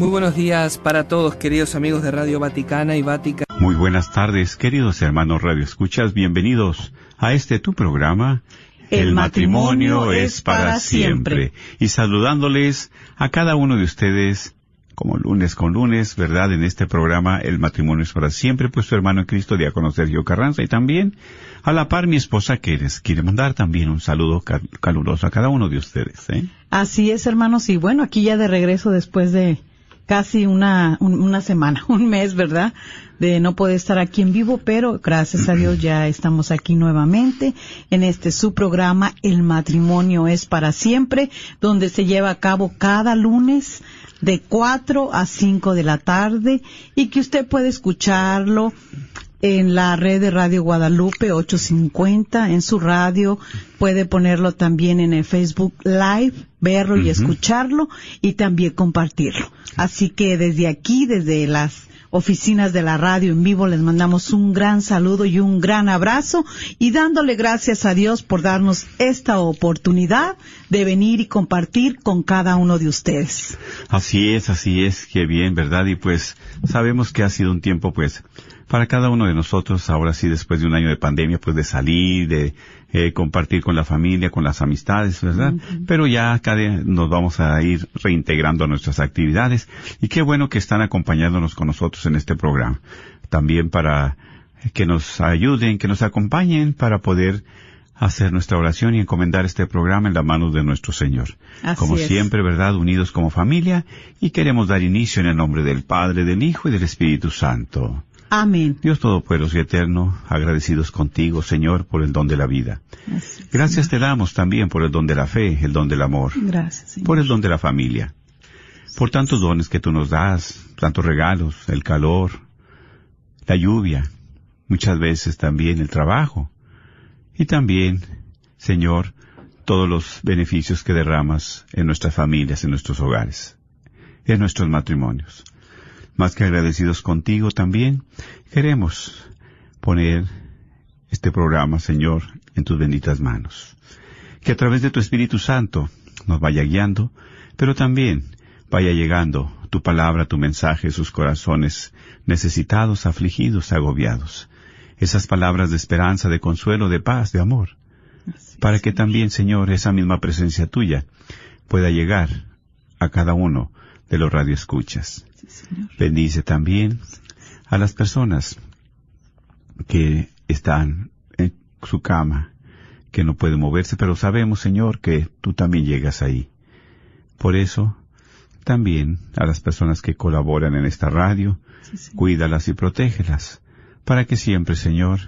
Muy buenos días para todos, queridos amigos de Radio Vaticana y Vatica. Muy buenas tardes, queridos hermanos Radio Escuchas. Bienvenidos a este tu programa. El, matrimonio, es para siempre. Y saludándoles a cada uno de ustedes como lunes con lunes, ¿verdad? En este programa El matrimonio es para siempre, pues su hermano en Cristo, diácono Sergio Carranza, y también a la par mi esposa que les quiere mandar también un saludo caluroso a cada uno de ustedes, ¿eh? Así es, hermanos, y bueno, aquí ya de regreso después de casi una, una semana, un mes, ¿verdad? De no poder estar aquí en vivo, pero gracias a Dios ya estamos aquí nuevamente en este su programa El matrimonio es para siempre, donde se lleva a cabo cada lunes de 4 a 5 de la tarde y que usted puede escucharlo en la red de Radio Guadalupe 850 en su radio, puede ponerlo también en el Facebook Live, verlo y escucharlo y también compartirlo. Así que desde aquí, desde las oficinas de la radio en vivo. Les mandamos un gran saludo y un gran abrazo y dándole gracias a Dios por darnos esta oportunidad de venir y compartir con cada uno de ustedes. Así es, así es, qué bien, ¿verdad? Y pues sabemos que ha sido un tiempo pues para cada uno de nosotros, ahora sí, después de un año de pandemia, pues de salir, de eh, compartir con la familia, con las amistades, ¿verdad? Pero ya cada nos vamos a ir reintegrando a nuestras actividades y qué bueno que están acompañándonos con nosotros en este programa. También para que nos ayuden, que nos acompañen para poder hacer nuestra oración y encomendar este programa en la mano de nuestro Señor. como siempre, ¿verdad? Unidos como familia y queremos dar inicio en el nombre del Padre, del Hijo y del Espíritu Santo. Amén. Dios Todopoderoso y Eterno, agradecidos contigo, Señor, por el don de la vida. Gracias, te damos también por el don de la fe, el don del amor. Gracias. Por el don de la familia. Por tantos dones que tú nos das, tantos regalos, el calor, la lluvia, muchas veces también el trabajo. Y también, Señor, todos los beneficios que derramas en nuestras familias, en nuestros hogares, en nuestros matrimonios. Más que agradecidos contigo también, queremos poner este programa, Señor, en tus benditas manos. Que a través de tu Espíritu Santo nos vaya guiando, pero también vaya llegando tu palabra, tu mensaje a sus corazones necesitados, afligidos, agobiados. Esas palabras de esperanza, de consuelo, de paz, de amor. para que también, Señor, esa misma presencia tuya pueda llegar a cada uno de los radioescuchas. Bendice también a las personas que están en su cama, que no pueden moverse, pero sabemos, Señor, que tú también llegas ahí. Por eso, también a las personas que colaboran en esta radio, cuídalas y protégelas, para que siempre, Señor,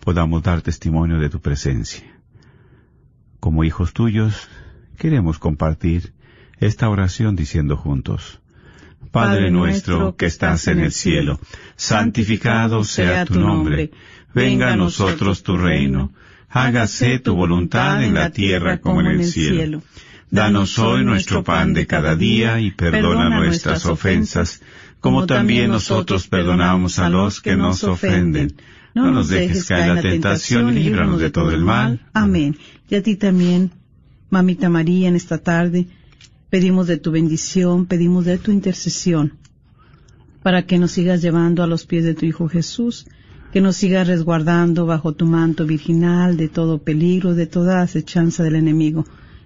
podamos dar testimonio de tu presencia. Como hijos tuyos, queremos compartir esta oración diciendo juntos, Padre nuestro que estás en el cielo, santificado sea tu nombre, venga a nosotros tu reino, hágase tu voluntad en la tierra como en el cielo. Danos hoy nuestro pan de cada día y perdona nuestras ofensas, como también nosotros perdonamos a los que nos ofenden. No nos dejes caer en la tentación y líbranos de todo el mal. Amén. Y a ti también, Mamita María, en esta tarde, Pedimos de tu bendición, pedimos de tu intercesión, para que nos sigas llevando a los pies de tu Hijo Jesús, que nos sigas resguardando bajo tu manto virginal de todo peligro, de toda acechanza del enemigo.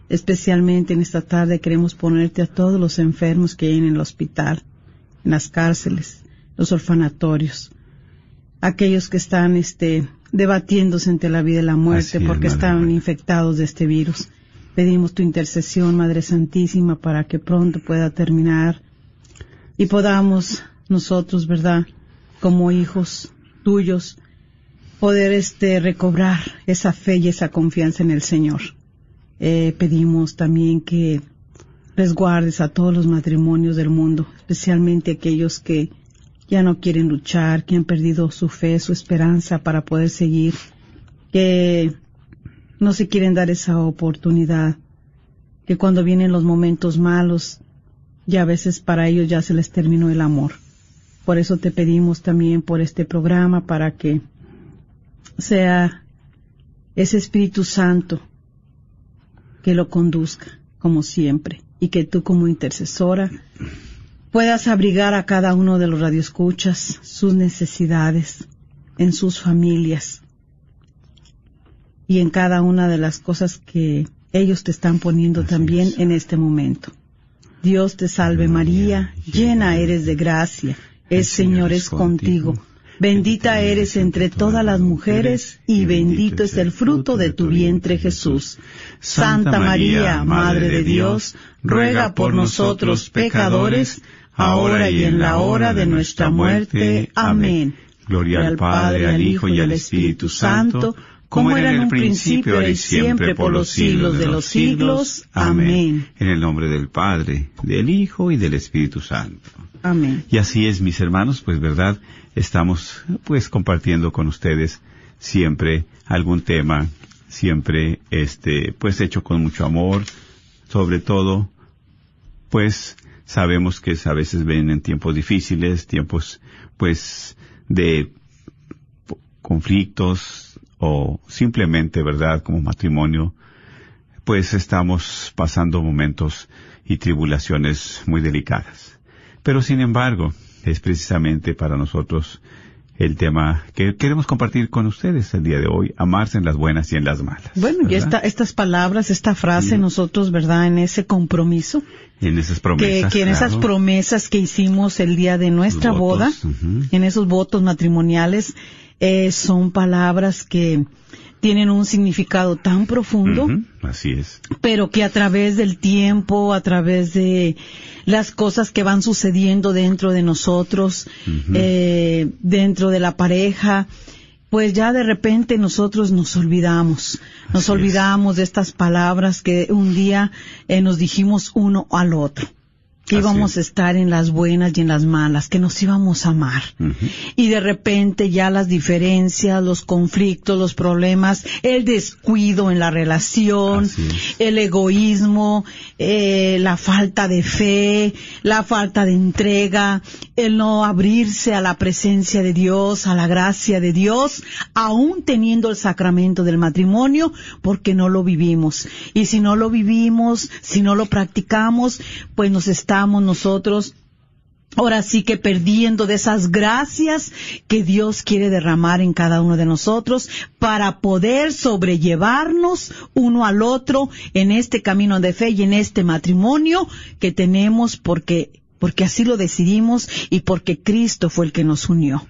Especialmente en esta tarde queremos ponerte a todos los enfermos que hay en el hospital, en las cárceles, los orfanatorios, aquellos que están este, debatiéndose entre la vida y la muerte porque están infectados de este virus. Pedimos tu intercesión, Madre Santísima, para que pronto pueda terminar y podamos nosotros, ¿verdad? Como hijos tuyos, poder este recobrar esa fe y esa confianza en el Señor. Eh, pedimos también que resguardes a todos los matrimonios del mundo, especialmente aquellos que ya no quieren luchar, que han perdido su fe, su esperanza para poder seguir, que no se quieren dar esa oportunidad, que cuando vienen los momentos malos, ya a veces para ellos ya se les terminó el amor. Por eso te pedimos también por este programa para que sea ese Espíritu Santo que lo conduzca como siempre y que tú como intercesora puedas abrigar a cada uno de los radioescuchas sus necesidades en sus familias y en cada una de las cosas que ellos te están poniendo también en este momento. Dios te salve María, llena eres de gracia, el Señor es contigo. Bendita eres entre todas las mujeres y bendito es el fruto de tu vientre Jesús. Santa María, Madre de Dios, ruega por nosotros pecadores, ahora y en la hora de nuestra muerte. Amén. Gloria al Padre, al Hijo y al Espíritu Santo, como era en un principio, ahora y siempre, por los siglos de los siglos. Amén. En el nombre del Padre, del Hijo y del Espíritu Santo. Amén. Y así es, mis hermanos, pues verdad, estamos pues compartiendo con ustedes siempre algún tema, siempre este, pues hecho con mucho amor, sobre todo, pues sabemos que a veces ven en tiempos difíciles, tiempos pues de conflictos o simplemente, ¿verdad?, como matrimonio, pues estamos pasando momentos y tribulaciones muy delicadas. Pero sin embargo, es precisamente para nosotros el tema que queremos compartir con ustedes el día de hoy, amarse en las buenas y en las malas. Bueno, y esta, estas palabras, esta frase, nosotros, ¿verdad? En ese compromiso. En esas promesas. Que, en esas promesas que hicimos el día de nuestra boda, en esos votos matrimoniales, eh, son palabras que tienen un significado tan profundo. así es. Pero que a través del tiempo, a través de las cosas que van sucediendo dentro de nosotros, eh, dentro de la pareja, pues ya de repente nosotros nos olvidamos, nos olvidamos de estas palabras que un día eh, nos dijimos uno al otro que íbamos a estar en las buenas y en las malas, que nos íbamos a amar. Y de repente ya las diferencias, los conflictos, los problemas, el descuido en la relación, el egoísmo, eh, la falta de fe, la falta de entrega, el no abrirse a la presencia de Dios, a la gracia de Dios, aún teniendo el sacramento del matrimonio, porque no lo vivimos. Y si no lo vivimos, si no lo practicamos, pues nos nosotros ahora sí que perdiendo de esas gracias que Dios quiere derramar en cada uno de nosotros para poder sobrellevarnos uno al otro en este camino de fe y en este matrimonio que tenemos porque porque así lo decidimos y porque Cristo fue el que nos unió.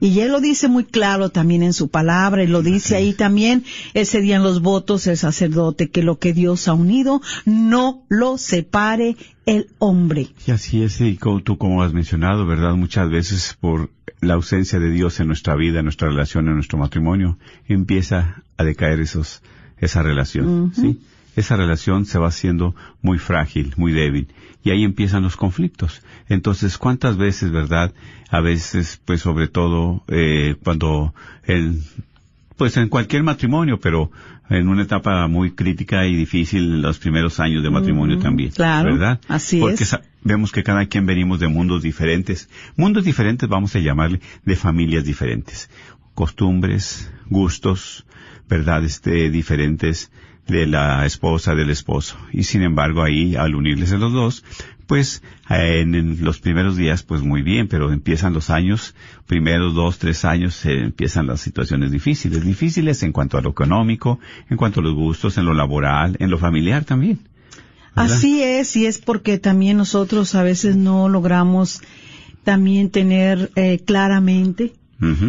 Y él lo dice muy claro también en su palabra y lo dice ahí también ese día en los votos el sacerdote que lo que Dios ha unido no lo separe el hombre. Y así es, y como tú como has mencionado, ¿verdad? Muchas veces por la ausencia de Dios en nuestra vida, en nuestra relación, en nuestro matrimonio, empieza a decaer esos, esa relación, ¿sí? Esa relación se va haciendo muy frágil, muy débil, y ahí empiezan los conflictos. Entonces, ¿cuántas veces, verdad? A veces, pues sobre todo, eh, cuando el, pues en cualquier matrimonio, pero en una etapa muy crítica y difícil en los primeros años de matrimonio también. Claro. ¿Verdad? Así Porque es. vemos que cada quien venimos de mundos diferentes. Mundos diferentes vamos a llamarle de familias diferentes. Costumbres, gustos, verdad, este, diferentes de la esposa del esposo. Y sin embargo ahí, al unirles a los dos, pues en, los primeros días, pues muy bien, pero empiezan los años, primeros dos, tres años, eh, empiezan las situaciones difíciles. Difíciles en cuanto a lo económico, en cuanto a los gustos, en lo laboral, en lo familiar también. ¿verdad? Así es, y es porque también nosotros a veces no logramos también tener eh, claramente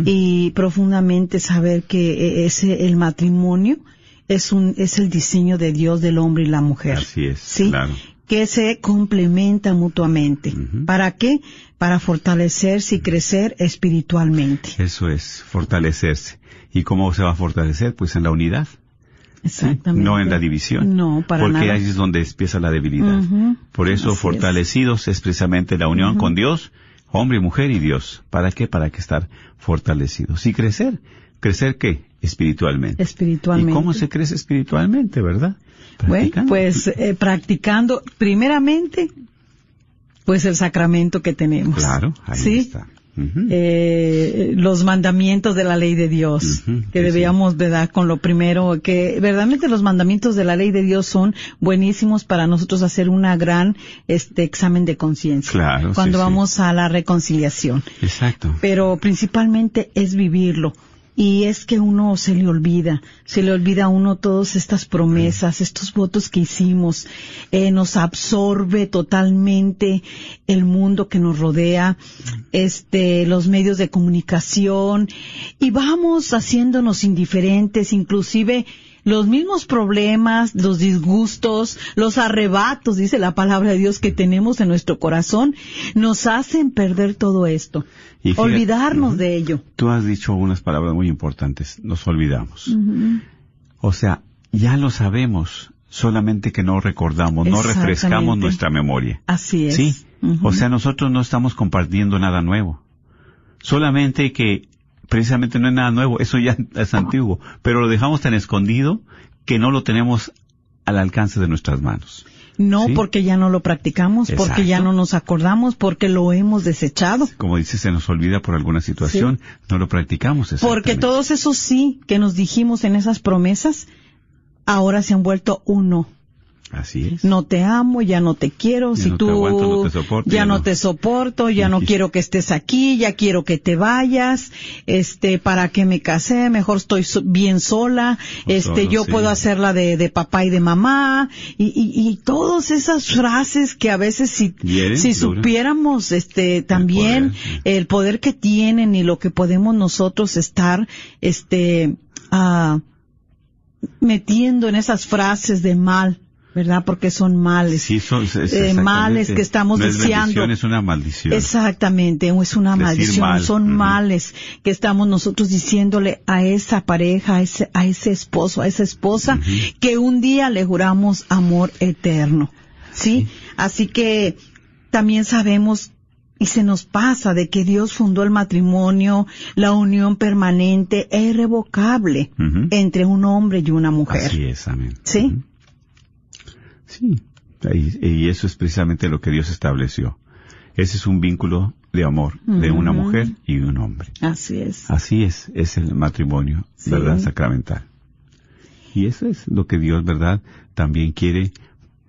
y profundamente saber que eh, ese el matrimonio es un es el diseño de Dios del hombre y la mujer. Así es, Sí. claro. Que se complementan mutuamente. ¿Para qué? Para fortalecerse y crecer espiritualmente. Eso es, fortalecerse. ¿Y cómo se va a fortalecer? Pues en la unidad, Exactamente. no en la división. No, para Porque nada. ahí es donde empieza la debilidad. Por eso, Así fortalecidos es precisamente la unión con Dios, hombre y mujer y Dios. ¿Para qué? Para que estar fortalecidos. Y crecer. ¿Crecer qué? Espiritualmente. Espiritualmente. ¿Y cómo se crece espiritualmente, verdad? Bueno, pues eh, practicando primeramente, pues el sacramento que tenemos. Claro, ahí ¿Sí? está. Eh, los mandamientos de la ley de Dios, que sí, debíamos, ¿verdad? Con lo primero, que verdaderamente los mandamientos de la ley de Dios son buenísimos para nosotros hacer una gran, este, examen de conciencia. Claro, sí, Cuando sí. vamos a la reconciliación. Exacto. Pero principalmente es vivirlo. Y es que uno se le olvida, se le olvida a uno todas estas promesas, estos votos que hicimos, eh, nos absorbe totalmente el mundo que nos rodea, este, los medios de comunicación, y vamos haciéndonos indiferentes, inclusive los mismos problemas, los disgustos, los arrebatos, dice la palabra de Dios, que tenemos en nuestro corazón, nos hacen perder todo esto, Y fíjate- olvidarnos de ello. Tú has dicho unas palabras muy importantes. Nos olvidamos. O sea, ya lo sabemos, solamente que no recordamos, no refrescamos nuestra memoria. Así es. Sí. O sea, nosotros no estamos compartiendo nada nuevo. Solamente que precisamente no es nada nuevo, eso ya es antiguo, pero lo dejamos tan escondido que no lo tenemos al alcance de nuestras manos. No sí. porque ya no lo practicamos, porque ya no nos acordamos, porque lo hemos desechado. Como dice, se nos olvida por alguna situación, no lo practicamos. Porque todos esos sí que nos dijimos en esas promesas, ahora se han vuelto uno. Así es. No te amo, ya no te quiero, Ya si no te tú aguanto, no te soporto, ya ya no no. te soporto, ya no quiero que estés aquí, ya quiero que te vayas, este, para que me casé, mejor estoy so- bien sola, O este, solo, yo sí. puedo hacerla de, de papá y de mamá, y, y, y todas esas frases que a veces si, Hieren, si supiéramos, este, también poder, el poder que tienen y lo que podemos nosotros estar, este, ah, metiendo en esas frases de mal, ¿verdad? Porque son males. Sí, son, Eh, males que estamos no es deseando. es una maldición. Exactamente, es una Decir maldición, mal, son males que estamos nosotros diciéndole a esa pareja, a ese, a ese esposo, a esa esposa, que un día le juramos amor eterno. ¿Sí? Así que también sabemos y se nos pasa de que Dios fundó el matrimonio, la unión permanente e irrevocable entre un hombre y una mujer. Así es, amén. ¿Sí? Sí. Y, eso es precisamente lo que Dios estableció. Ese es un vínculo de amor de una mujer y un hombre. Así es. Así es, es el matrimonio, Sí. ¿verdad? Sacramental. Y eso es lo que Dios, ¿verdad? También quiere.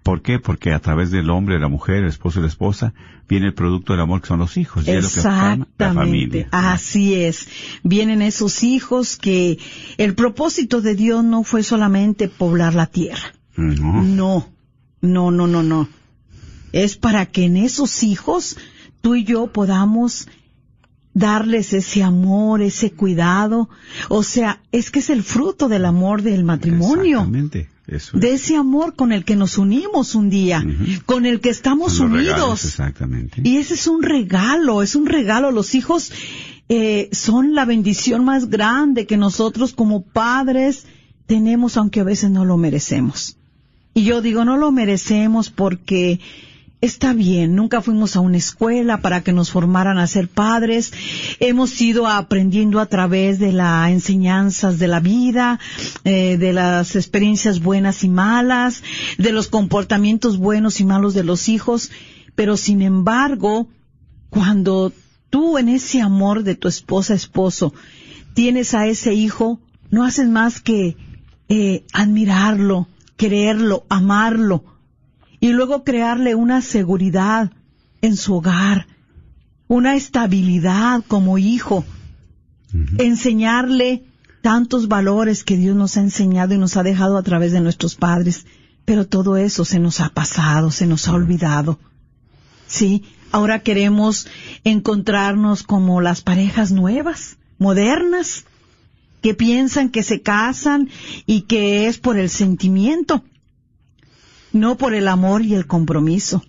¿Por qué? Porque a través del hombre, la mujer, el esposo y la esposa, viene el producto del amor que son los hijos. y es lo que la Exactamente, familia. así es. Vienen esos hijos que el propósito de Dios no fue solamente poblar la tierra. No. No, no, no, no, no. Es para que en esos hijos tú y yo podamos darles ese amor, ese cuidado. O sea, es que es el fruto del amor del matrimonio. Exactamente. Eso es. De ese amor con el que nos unimos un día, con el que estamos regalos, unidos. exactamente. Y ese es un regalo, es un regalo. Los hijos eh, son la bendición más grande que nosotros como padres tenemos, aunque a veces no lo merecemos. Y yo digo, no lo merecemos porque está bien, nunca fuimos a una escuela para que nos formaran a ser padres, hemos ido aprendiendo a través de las enseñanzas de la vida, eh, de las experiencias buenas y malas, de los comportamientos buenos y malos de los hijos, pero sin embargo, cuando tú en ese amor de tu esposa, esposo, tienes a ese hijo, no haces más que eh, admirarlo, quererlo, amarlo, y luego crearle una seguridad en su hogar, una estabilidad como hijo, enseñarle tantos valores que Dios nos ha enseñado y nos ha dejado a través de nuestros padres, pero todo eso se nos ha pasado, se nos ha olvidado. Sí, ahora queremos encontrarnos como las parejas nuevas, modernas, que piensan que se casan y que es por el sentimiento, no por el amor y el compromiso.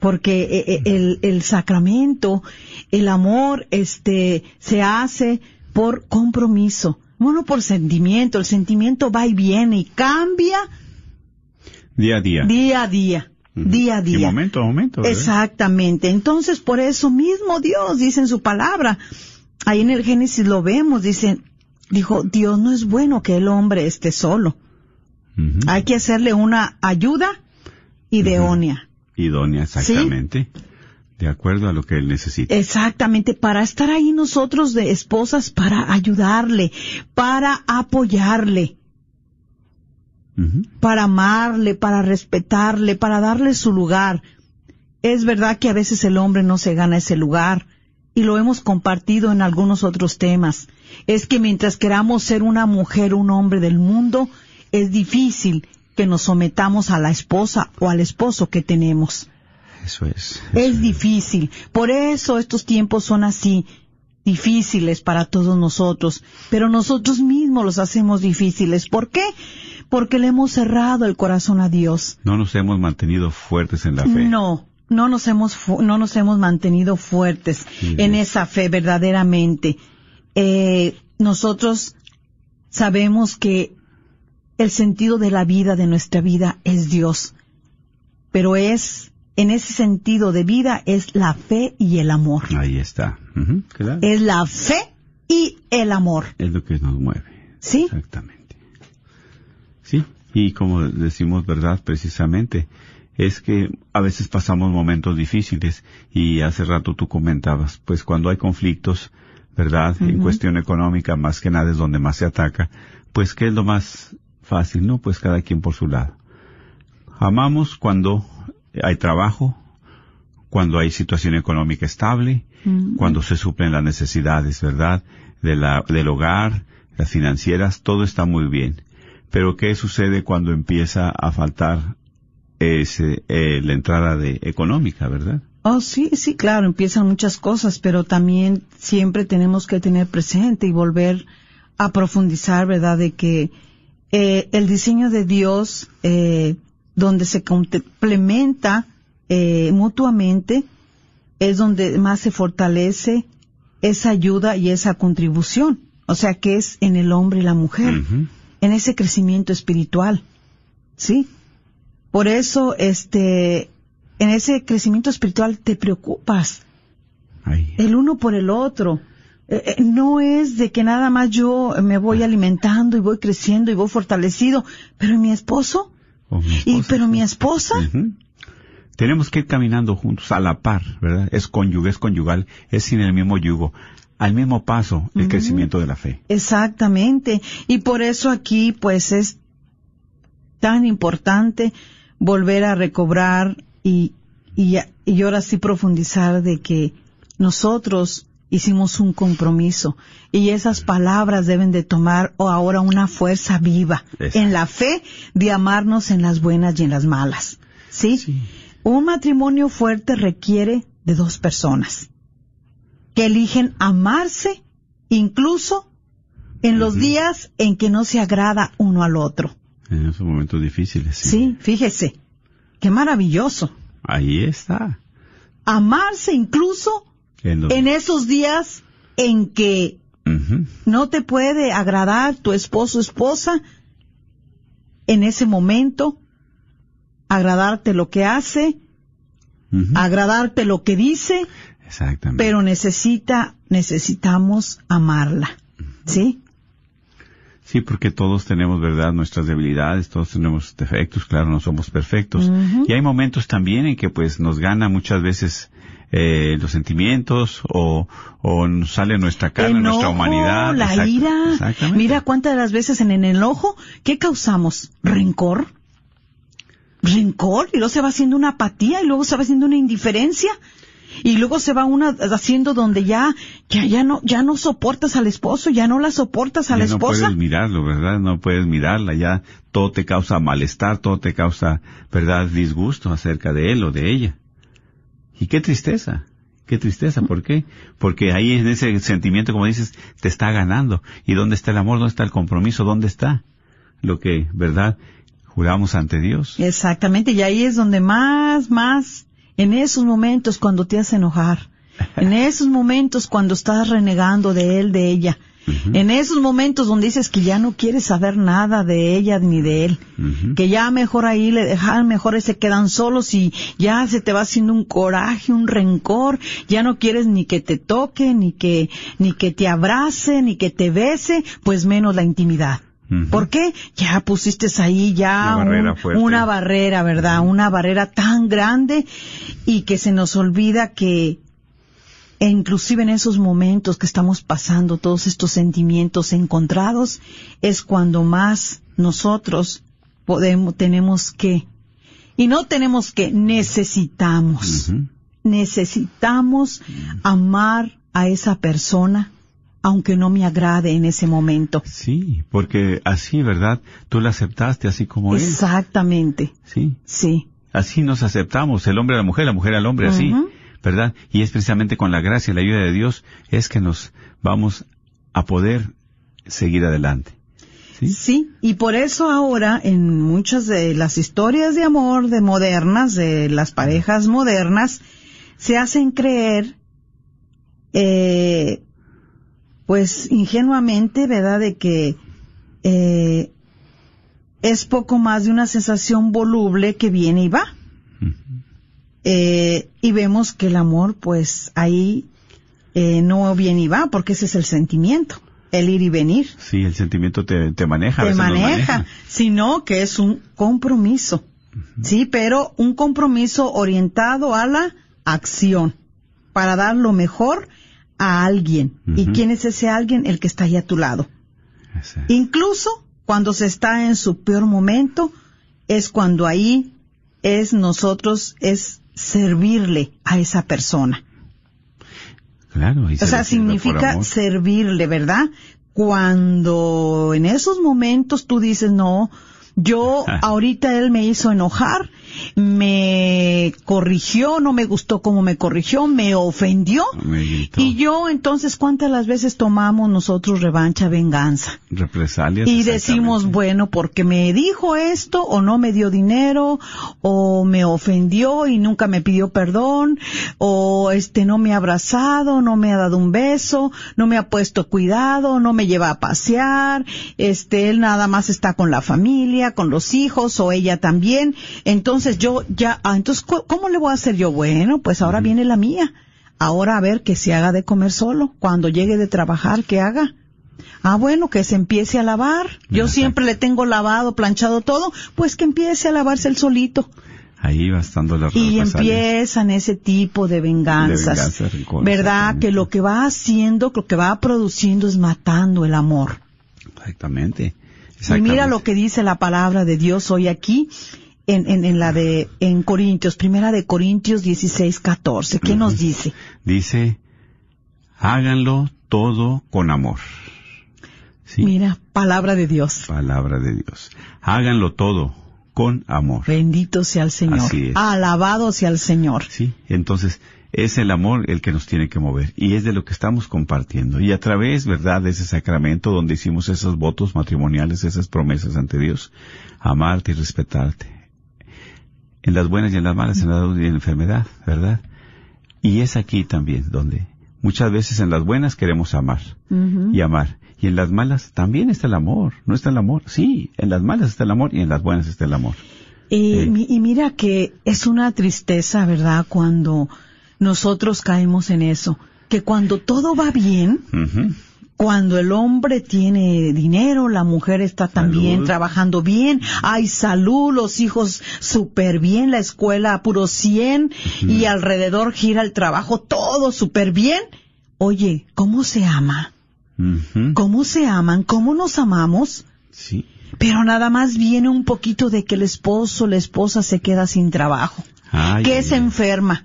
Porque eh, eh, el, el sacramento, el amor, este, se hace por compromiso, no por sentimiento. El sentimiento va y viene y cambia Día a día. día a día, día a Y día. momento a momento. ¿verdad? Exactamente. Entonces, por eso mismo Dios dice en su palabra, ahí en el Génesis lo vemos, dice, dijo, Dios no es bueno que el hombre esté solo. Hay que hacerle una ayuda idónea. Idónea, exactamente. de acuerdo a lo que él necesita. Exactamente, para estar ahí nosotros de esposas, para ayudarle, para apoyarle, para amarle, para respetarle, para darle su lugar. Es verdad que a veces el hombre no se gana ese lugar y lo hemos compartido en algunos otros temas. Es que mientras queramos ser una mujer, un hombre del mundo, es difícil que nos sometamos a la esposa o al esposo que tenemos. Eso es. Es difícil. Por eso estos tiempos son así, difíciles para todos nosotros. Pero nosotros mismos los hacemos difíciles. ¿Por qué? Porque le hemos cerrado el corazón a Dios. No nos hemos mantenido fuertes en la fe. No, no nos hemos, no nos hemos mantenido fuertes Sí. en esa fe verdaderamente. Eh, nosotros sabemos que el sentido de la vida, de nuestra vida, es Dios. Pero es, en ese sentido de vida, es la fe y el amor. Ahí está. Claro. Es la fe y el amor. Es lo que nos mueve. ¿Sí? Exactamente. Sí, y como decimos verdad precisamente, es que a veces pasamos momentos difíciles y hace rato tú comentabas, pues cuando hay conflictos, verdad, en cuestión económica más que nada es donde más se ataca, pues ¿qué es lo más fácil? No, pues cada quien por su lado. Amamos cuando hay trabajo, cuando hay situación económica estable, cuando se suplen las necesidades, ¿verdad? De la, del hogar, las financieras, todo está muy bien. Pero ¿qué sucede cuando empieza a faltar ese, eh, la entrada de económica, verdad? Oh, sí, sí, claro, empiezan muchas cosas, pero también siempre tenemos que tener presente y volver a profundizar, ¿verdad? De que eh, el diseño de Dios, eh, donde se complementa eh, mutuamente, es donde más se fortalece esa ayuda y esa contribución. O sea, que es en el hombre y la mujer, en ese crecimiento espiritual. ¿Sí? Por eso, este, en ese crecimiento espiritual te preocupas el uno por el otro. Eh, eh, no es de que nada más yo me voy alimentando y voy creciendo y voy fortalecido, pero ¿y mi esposo? O mi Y pero sí. mi esposa? Tenemos que ir caminando juntos, a la par, ¿verdad? Es cónyuge, es conyugal, es sin el mismo yugo, al mismo paso, el crecimiento de la fe. Exactamente. Y por eso aquí, pues, es tan importante volver a recobrar y, y, y ahora sí profundizar de que nosotros hicimos un compromiso y esas palabras deben de tomar o ahora una fuerza viva Exacto. en la fe de amarnos en las buenas y en las malas. ¿Sí? Un matrimonio fuerte requiere de dos personas que eligen amarse incluso en los días en que no se agrada uno al otro. En esos momentos difíciles. Sí. Sí, fíjese, qué maravilloso. Ahí está. Amarse incluso En los- en esos días en que no te puede agradar tu esposo o esposa, en ese momento, agradarte lo que hace, agradarte lo que dice, Exactamente. pero necesita, necesitamos amarla. ¿Sí? Sí, porque todos tenemos, ¿verdad?, nuestras debilidades, todos tenemos defectos, claro, no somos perfectos. Y hay momentos también en que pues nos gana muchas veces eh, los sentimientos o, o nos sale nuestra carne, nuestra Enojo, humanidad. la Exacto, ira. Exactamente. Mira cuántas de las veces en el enojo, ¿qué causamos? Rencor. Rencor, y luego se va haciendo una apatía, y luego se va haciendo una indiferencia, y luego se va una haciendo donde ya, ya, ya no, ya no soportas al esposo, ya no la soportas a la Ya no esposa. puedes mirarlo, ¿verdad? No puedes mirarla, ya todo te causa malestar, todo te causa, ¿verdad?, disgusto acerca de él o de ella. Y qué tristeza, qué tristeza, ¿por qué? Porque ahí en ese sentimiento, como dices, te está ganando. ¿Y dónde está el amor? ¿Dónde está el compromiso? ¿Dónde está lo que, verdad, juramos ante Dios? Exactamente, y ahí es donde más, más, en esos momentos cuando te hace enojar, en esos momentos cuando estás renegando de él, de ella, en esos momentos donde dices que ya no quieres saber nada de ella ni de él, que ya mejor ahí le dejan, mejor se quedan solos y ya se te va haciendo un coraje, un rencor, ya no quieres ni que te toque, ni que, ni que te abrace, ni que te bese, pues menos la intimidad. ¿Por qué? Ya pusiste ahí ya Una barrera un- fuerte. una barrera, ¿verdad? Una barrera tan grande y que se nos olvida que e inclusive en esos momentos que estamos pasando todos estos sentimientos encontrados es cuando más nosotros podemos tenemos que y no tenemos que necesitamos necesitamos amar a esa persona aunque no me agrade en ese momento. Sí, porque así, ¿verdad? Tú la aceptaste así como es. Exactamente. Sí. Sí. Así nos aceptamos, el hombre a la mujer, la mujer al hombre, así. ¿verdad? Y es precisamente con la gracia y la ayuda de Dios es que nos vamos a poder seguir adelante. ¿Sí? Sí, y por eso ahora en muchas de las historias de amor de modernas, de las parejas modernas, se hacen creer, eh, pues ingenuamente, ¿verdad? De que eh, es poco más de una sensación voluble que viene y va. Eh, y vemos que el amor, pues ahí eh, no viene y va, porque ese es el sentimiento, el ir y venir. Sí, el sentimiento te, te maneja. a te veces maneja, sino que es un compromiso. Sí, pero un compromiso orientado a la acción, para dar lo mejor a alguien. ¿Y quién es ese alguien? El que está ahí a tu lado. Exacto. Incluso cuando se está en su peor momento, es cuando ahí es nosotros, es servirle a esa persona. Claro. y O se sea, significa servirle, ¿verdad? Cuando en esos momentos tú dices, no, yo ahorita él me hizo enojar, me corrigió, no me gustó como me corrigió, me ofendió. Me. Y yo entonces, ¿cuántas las veces tomamos nosotros revancha, venganza? Represalias. Y decimos, bueno, porque me dijo esto o no me dio dinero o me ofendió y nunca me pidió perdón o este no me ha abrazado, no me ha dado un beso, no me ha puesto cuidado, no me lleva a pasear, este él nada más está con la familia, con los hijos o ella también. Entonces yo ya, ah, entonces ¿cu- ¿cómo le voy a hacer yo? Bueno, pues ahora viene la mía. Ahora a ver que se haga de comer solo. Cuando llegue de trabajar, que haga. Ah, bueno, que se empiece a lavar. Yo Exacto. siempre le tengo lavado, planchado todo, pues que empiece a lavarse el solito. Ahí va estando la Y empiezan ese tipo de venganzas. De venganzas, ¿Verdad? Que lo que va haciendo, lo que va produciendo es matando el amor. Exactamente. Y mira lo que dice la palabra de Dios hoy aquí en, en, en la de, en Corintios, primera de Corintios 16, 14. ¿Qué nos dice? Dice, háganlo todo con amor. Sí, Mira, palabra de Dios. palabra de Dios. Háganlo todo con amor. Bendito sea el Señor. Así es. Alabado sea el Señor. Sí, entonces es el amor el que nos tiene que mover y es de lo que estamos compartiendo. Y a través, ¿verdad?, de ese sacramento donde hicimos esos votos matrimoniales, esas promesas ante Dios, amarte y respetarte. En las buenas y en las malas, en la y en la enfermedad, ¿verdad? Y es aquí también donde muchas veces en las buenas queremos amar y amar. Y en las malas también está el amor. ¿No está el amor? Sí, en las malas está el amor y en las buenas está el amor. Y mira que es una tristeza, ¿verdad? Cuando nosotros caemos en eso. Que cuando todo va bien, cuando el hombre tiene dinero, la mujer está también Salud. trabajando bien, hay salud, los hijos súper bien, la escuela a puro 100 y alrededor gira el trabajo todo súper bien. Oye, ¿cómo se ama? ¿Cómo se aman? ¿Cómo nos amamos? Sí. Pero nada más viene un poquito de que el esposo, la esposa se queda sin trabajo, Ay, que ay, se ay. enferma,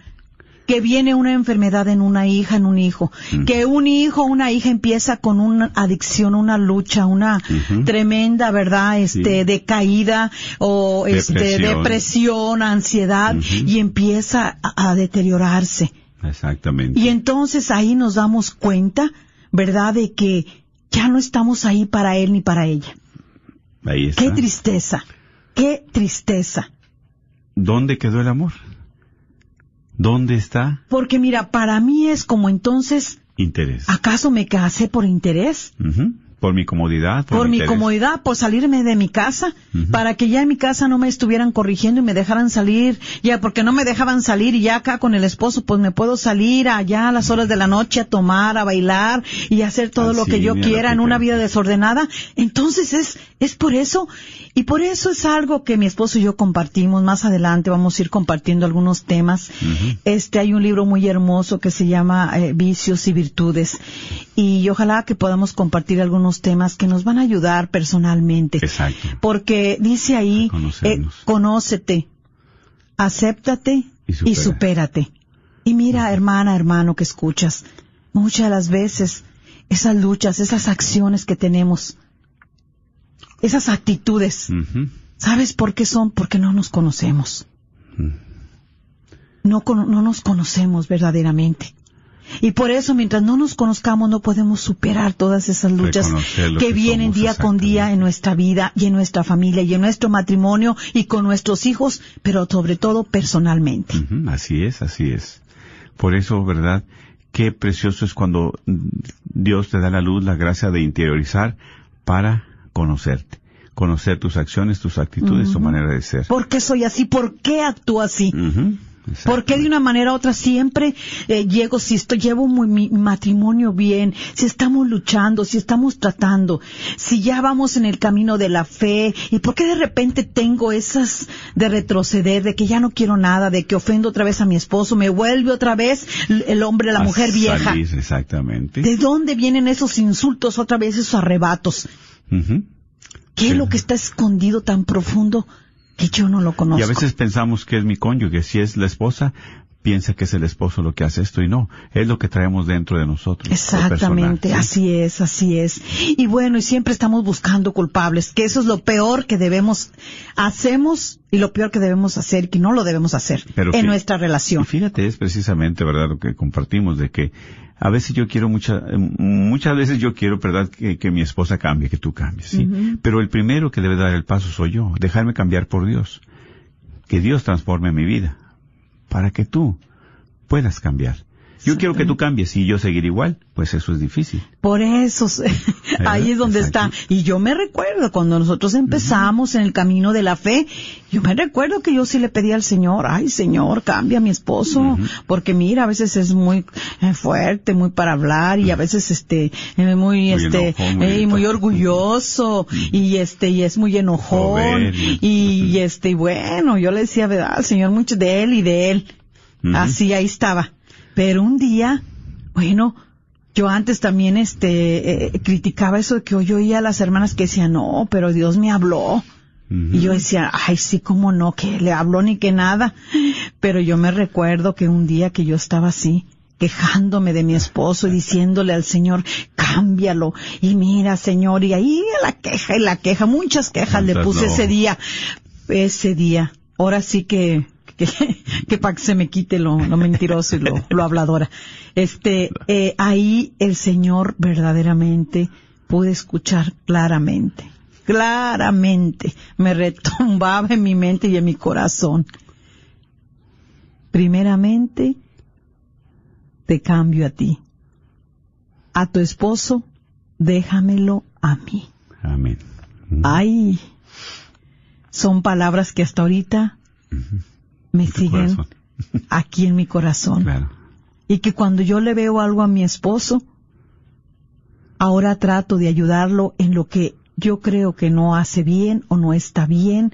que viene una enfermedad en una hija, en un hijo, que un hijo, una hija empieza con una adicción, una lucha, una tremenda, ¿verdad? Este, Sí. decaída o este, Depresión. depresión, ansiedad y empieza a, a deteriorarse. Exactamente. Y entonces ahí nos damos cuenta, ¿verdad? De que ya no estamos ahí para él ni para ella. Ahí está. Qué tristeza, qué tristeza. ¿Dónde quedó el amor? ¿Dónde está Porque mira, para mí es como entonces, interés? ¿acaso me casé por interés? Por mi comodidad. Por, mi interés. comodidad, por salirme de mi casa, para que ya en mi casa no me estuvieran corrigiendo y me dejaran salir, ya porque no me dejaban salir y ya acá con el esposo pues me puedo salir allá a las horas de la noche a tomar, a bailar y hacer todo lo que yo quiera que en una vida desordenada. Entonces es, es por eso, y por eso es algo que mi esposo y yo compartimos. Más adelante vamos a ir compartiendo algunos temas. Este hay un libro muy hermoso que se llama eh, Vicios y Virtudes y ojalá que podamos compartir algunos temas que nos van a ayudar personalmente. Exacto. Porque dice ahí, eh, conócete, acéptate Y y, supera. supérate. Y mira, hermana, hermano, que escuchas, muchas de las veces esas luchas, esas acciones que tenemos, esas actitudes. ¿sabes por qué son? Porque no nos conocemos. Mm. No, cono- no nos conocemos verdaderamente. Y por eso, mientras no nos conozcamos, no podemos superar todas esas luchas que que vienen día con día en nuestra vida y en nuestra familia y en nuestro matrimonio y con nuestros hijos, pero sobre todo personalmente. Así es, así es. Por eso, ¿verdad? Qué precioso es cuando Dios te da la luz, la gracia de interiorizar para conocerte. Conocer tus acciones, tus actitudes, tu manera de ser. ¿Por qué soy así? ¿Por qué actúo así? Ujú, ¿Por qué de una manera u otra siempre eh, llego, si estoy, llevo muy- mi matrimonio bien, si estamos luchando, si estamos tratando, si ya vamos en el camino de la fe, y por qué de repente tengo esas de retroceder, de que ya no quiero nada, de que ofendo otra vez a mi esposo, me vuelve otra vez el hombre, la A mujer vieja? salir, exactamente. ¿De dónde vienen esos insultos otra vez, esos arrebatos? ¿Qué es lo que está escondido tan profundo que yo no lo conozco? Y a veces pensamos que es mi cónyuge. Si es la esposa, piensa que es el esposo lo que hace esto y no. Es lo que traemos dentro de nosotros. Exactamente, así es, así es. Y bueno, y siempre estamos buscando culpables, que eso es lo peor que debemos, hacemos y lo peor que debemos hacer, que no lo debemos hacer Pero en nuestra relación. fíjate, es precisamente, ¿verdad?, lo que compartimos, de que a veces yo quiero mucha, eh, muchas veces yo quiero, ¿verdad?, que, que mi esposa cambie, que tú cambies, ¿sí? Pero el primero que debe dar el paso soy yo, dejarme cambiar por Dios. Que Dios transforme mi vida, para que tú puedas cambiar. Yo quiero que tú cambies y yo seguir igual, pues eso es difícil. Por eso, ahí es donde Exacto. está. Y yo me recuerdo cuando nosotros empezamos en el camino de la fe, yo me recuerdo que yo sí le pedí al Señor, ay Señor, cambia a mi esposo, porque mira, a veces es muy eh, fuerte, muy para hablar y a veces este, eh, muy, este, enojón, muy eh, orgulloso y este, y es muy enojón y, este, y bueno, yo le decía, verdad, Señor, mucho de él y de él. Así, ahí estaba. Pero un día, bueno, yo antes también este eh, criticaba eso de que yo oía a las hermanas que decían, no, pero Dios me habló. Y yo decía, ay, sí, cómo no, que le habló ni que nada. Pero yo me recuerdo que un día que yo estaba así, quejándome de mi esposo y diciéndole al Señor, cámbialo. Y mira, Señor, y ahí la queja y la queja, muchas quejas le puse no. ese día. Ese día. Ahora sí que, que, que para que se me quite lo, lo mentiroso y lo, lo habladora. Este, eh, ahí el Señor verdaderamente pude escuchar claramente, claramente, me retumbaba en mi mente y en mi corazón. Primeramente, te cambio a ti. A tu esposo, déjamelo a mí. Amén. Ay, son palabras que hasta ahorita tu siguen corazón. aquí en mi corazón. Claro. Y que cuando yo le veo algo a mi esposo, ahora trato de ayudarlo en lo que yo creo que no hace bien o no está bien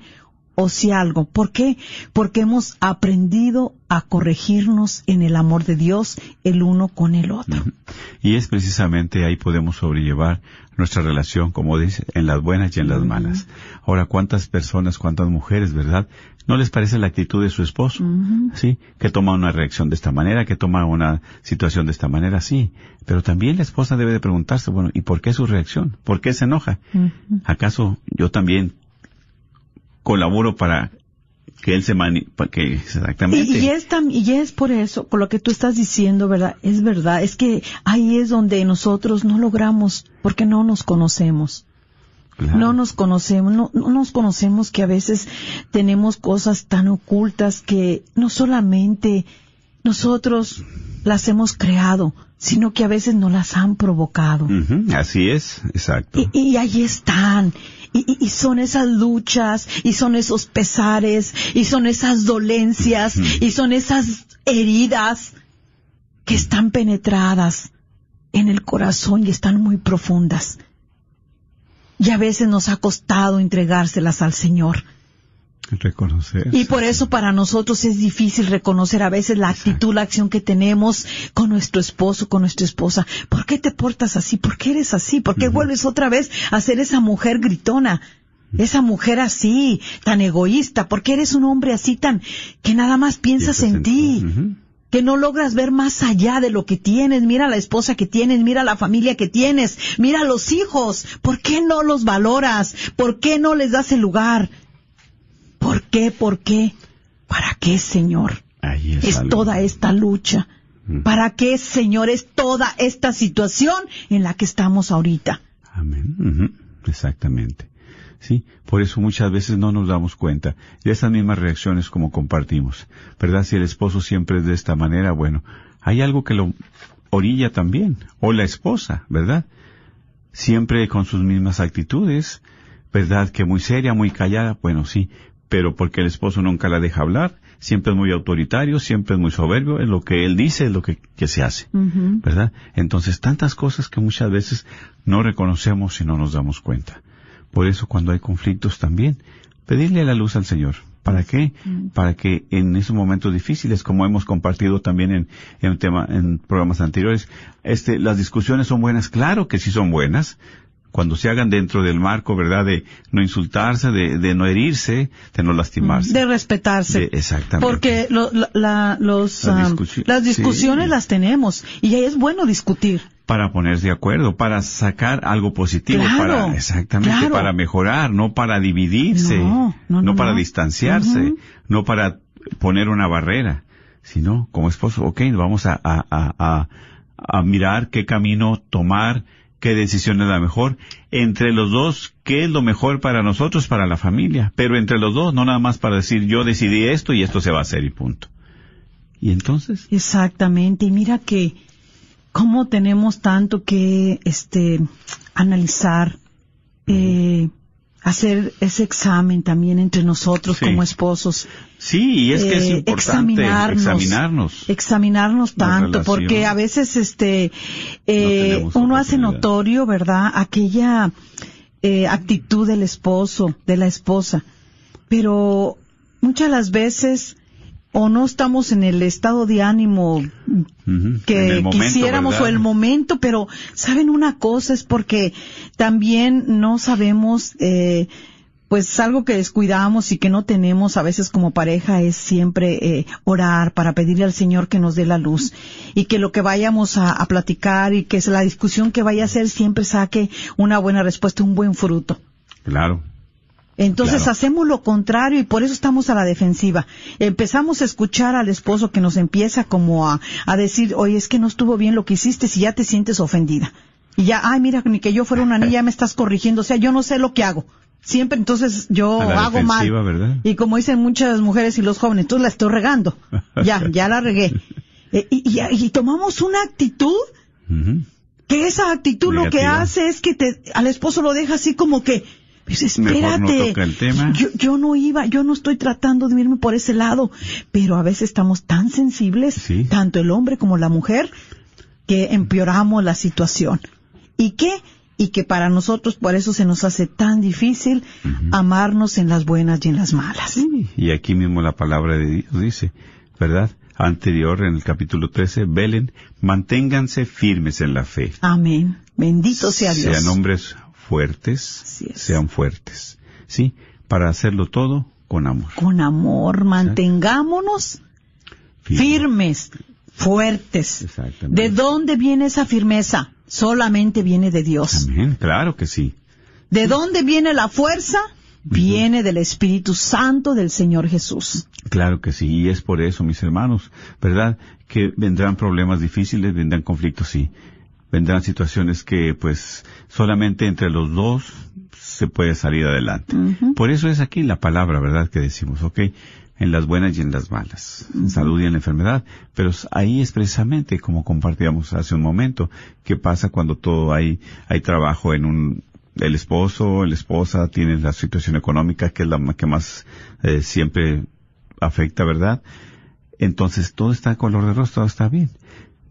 o si algo. ¿Por qué? Porque hemos aprendido a corregirnos en el amor de Dios el uno con el otro. Y es precisamente ahí podemos sobrellevar nuestra relación, como dice, en las buenas y en las malas. Ahora, ¿cuántas personas, cuántas mujeres, verdad? ¿No les parece la actitud de su esposo? Sí, que toma una reacción de esta manera, que toma una situación de esta manera, sí. Pero también la esposa debe de preguntarse, bueno, ¿y por qué su reacción? ¿Por qué se enoja? ¿Acaso yo también colaboro para que él se mani para que exactamente Y, y es tam- y es por eso, por lo que tú estás diciendo, ¿verdad? Es verdad, es que ahí es donde nosotros no logramos, porque no nos conocemos. Claro. No nos conocemos, no, no nos conocemos que a veces tenemos cosas tan ocultas que no solamente nosotros las hemos creado, sino que a veces no las han provocado. Así es, exacto. Y, y ahí están. Y, y- y son esas luchas, y son esos pesares, y son esas dolencias, y son esas heridas que están penetradas en el corazón y están muy profundas. Y a veces nos ha costado entregárselas al Señor. Reconocer. Y por eso para nosotros es difícil reconocer a veces la actitud, la acción que tenemos con nuestro esposo, con nuestra esposa. ¿Por qué te portas así? ¿Por qué eres así? ¿Por qué vuelves otra vez a ser esa mujer gritona? Esa mujer así, tan egoísta. ¿Por qué eres un hombre así tan, que nada más piensas en ti? que no logras ver más allá de lo que tienes. Mira la esposa que tienes, mira la familia que tienes, mira los hijos. ¿Por qué no los valoras? ¿Por qué no les das el lugar? ¿Por qué? ¿Por qué? ¿Para qué, Señor? Ahí es, Es toda esta lucha. Ujú. ¿Para qué, Señor? Es toda esta situación en la que estamos ahorita. Amén. Exactamente. Sí, por eso muchas veces no nos damos cuenta de esas mismas reacciones como compartimos. ¿Verdad? Si el esposo siempre es de esta manera, bueno, hay algo que lo orilla también. O la esposa, ¿verdad? Siempre con sus mismas actitudes, ¿verdad? Que muy seria, muy callada, bueno, sí, pero porque el esposo nunca la deja hablar, siempre es muy autoritario, siempre es muy soberbio, es lo que él dice, es lo que, que se hace. ¿verdad? Entonces, tantas cosas que muchas veces no reconocemos y no nos damos cuenta. Por eso, cuando hay conflictos también, pedirle la luz al Señor. ¿Para qué? Para que en esos momentos difíciles, como hemos compartido también en, en tema, en programas anteriores, este, las discusiones son buenas, claro que sí son buenas, cuando se hagan dentro del marco, ¿verdad? De no insultarse, de, de no herirse, de no lastimarse. De respetarse. De- exactamente. Porque lo- la- los, Las discusi- las discusiones sí. las tenemos y ahí es bueno discutir. para ponerse de acuerdo, para sacar algo positivo, Claro, para exactamente, claro. para mejorar, no para dividirse, No, no, no, para no. distanciarse, Ujú. no para poner una barrera, sino como esposo, ok, vamos a, a, a, a mirar qué camino tomar, qué decisión es la mejor, entre los dos, qué es lo mejor para nosotros, para la familia, pero entre los dos, no nada más para decir yo decidí esto y esto se va a hacer y punto. Y entonces, Exactamente. Y mira que cómo tenemos tanto que este analizar, eh, hacer ese examen también entre nosotros Sí. como esposos. Sí, y es que es eh, importante examinarnos, examinarnos. tanto, porque a veces este eh, uno hace notorio, ¿verdad? Aquella eh, actitud del esposo, de la esposa, pero muchas las veces o no estamos en el estado de ánimo que momento, quisiéramos ¿verdad? o el momento, pero saben una cosa es porque también no sabemos, eh, pues algo que descuidamos y que no tenemos a veces como pareja es siempre eh, orar para pedirle al Señor que nos dé la luz y que lo que vayamos a, a platicar y que la discusión que vaya a ser siempre saque una buena respuesta, un buen fruto. Claro. Entonces Claro. hacemos lo contrario y por eso estamos a la defensiva. Empezamos a escuchar al esposo que nos empieza como a, a decir, oye, es que no estuvo bien lo que hiciste si ya te sientes ofendida. Y ya, ay, mira, ni que yo fuera una niña, me estás corrigiendo. O sea, yo no sé lo que hago. Siempre entonces yo hago mal. Y como dicen muchas mujeres y los jóvenes, entonces la estoy regando. Ya, ya la regué. Eh, y, y- y tomamos una actitud que esa actitud lo que hace es que te, al esposo lo deja así como que, pues no espérate, toca el tema. Yo, yo no iba, yo no estoy tratando de irme por ese lado, pero a veces estamos tan sensibles, Sí. tanto el hombre como la mujer, que empeoramos la situación. ¿Y qué? Y que para nosotros por eso se nos hace tan difícil amarnos en las buenas y en las malas. Sí, y aquí mismo la palabra de Dios dice, ¿verdad? Anterior en el capítulo 13, velen, manténganse firmes en la fe. Amén. Bendito sea Dios. Sean hombres fuertes, sean fuertes. Sí, para hacerlo todo con amor. Con amor, mantengámonos firmes, fuertes. ¿De dónde viene esa firmeza? Solamente viene de Dios. Amén, claro que sí. ¿De dónde viene la fuerza? Viene del Espíritu Santo del Señor Jesús. Claro que sí, y es por eso, mis hermanos, ¿verdad? Que vendrán problemas difíciles, vendrán conflictos, sí. Vendrán situaciones que, pues, solamente entre los dos se puede salir adelante. Por eso es aquí la palabra, ¿verdad? Que decimos, ok, en las buenas y en las malas, en salud y en la enfermedad, pero ahí es precisamente como compartíamos hace un momento, qué pasa cuando todo hay, hay trabajo en un, el esposo, la esposa tiene la situación económica que es la que más eh, siempre afecta, ¿verdad? Entonces todo está color de rosa, todo está bien.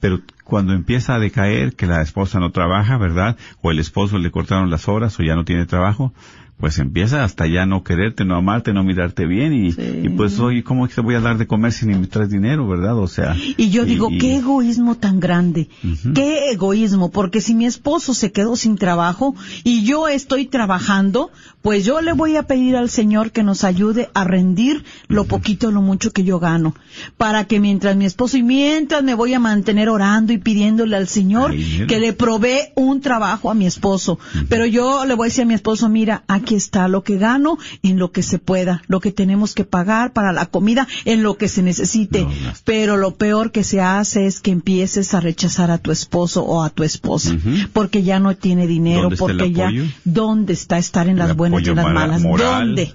Pero cuando empieza a decaer, que la esposa no trabaja, ¿verdad? O el esposo le cortaron las horas o ya no tiene trabajo, pues empieza hasta ya no quererte, no amarte, no mirarte bien y, Sí. y pues oye, ¿cómo te voy a dar de comer si ni me traes dinero, verdad? O sea. Y yo digo, y- qué egoísmo tan grande, qué egoísmo, porque si mi esposo se quedó sin trabajo y yo estoy trabajando, pues yo le voy a pedir al Señor que nos ayude a rendir lo poquito o lo mucho que yo gano, para que mientras mi esposo y mientras me voy a mantener orando y pidiéndole al Señor Ay, que le provee un trabajo a mi esposo. Pero yo le voy a decir a mi esposo, mira, aquí está lo que gano en lo que se pueda, lo que tenemos que pagar para la comida, en lo que se necesite. No, no. Pero lo peor que se hace es que empieces a rechazar a tu esposo o a tu esposa, porque ya no tiene dinero, ¿Dónde está el porque ya? ¿dónde está estar en las buenas y en las malas? moral, ¿Dónde?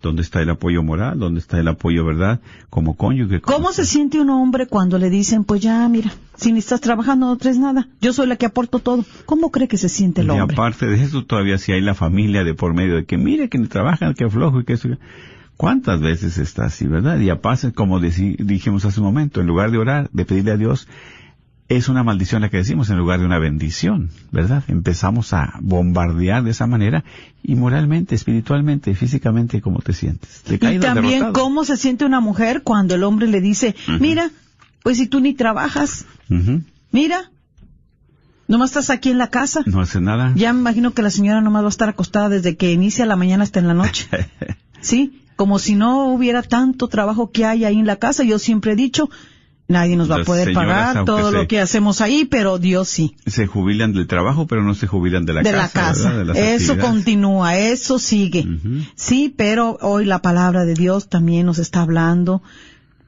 ¿Dónde está el apoyo moral? ¿Dónde está el apoyo, verdad? Como cónyuge. como- ¿Cómo se siente un hombre cuando le dicen, pues ya, mira, si ni estás trabajando no traes nada, yo soy la que aporto todo? ¿Cómo cree que se siente el Y hombre? aparte de eso, todavía si hay la familia de por medio de que mire que trabajan, que flojo y que eso. ¿Cuántas veces está así, verdad? Y aparte, como deci- dijimos hace un momento, en lugar de orar, de pedirle a Dios, es una maldición la que decimos en lugar de una bendición, ¿verdad? Empezamos a bombardear de esa manera y moralmente, espiritualmente, físicamente, ¿cómo te sientes? Y Decaído, también derrotado. cómo se siente una mujer cuando el hombre le dice, mira, pues si tú ni trabajas, Ujú. mira, nomás estás aquí en la casa. No hace nada. Ya me imagino que la señora nomás va a estar acostada desde que inicia la mañana hasta en la noche. ¿Sí? Como si no hubiera tanto trabajo que hay ahí en la casa. Yo siempre he dicho, nadie nos va a poder señoras, pagar todo lo que hacemos ahí, pero Dios sí. Se jubilan del trabajo, pero no se jubilan de la de casa. la casa. De Eso continúa, eso sigue. Sí, pero hoy la palabra de Dios también nos está hablando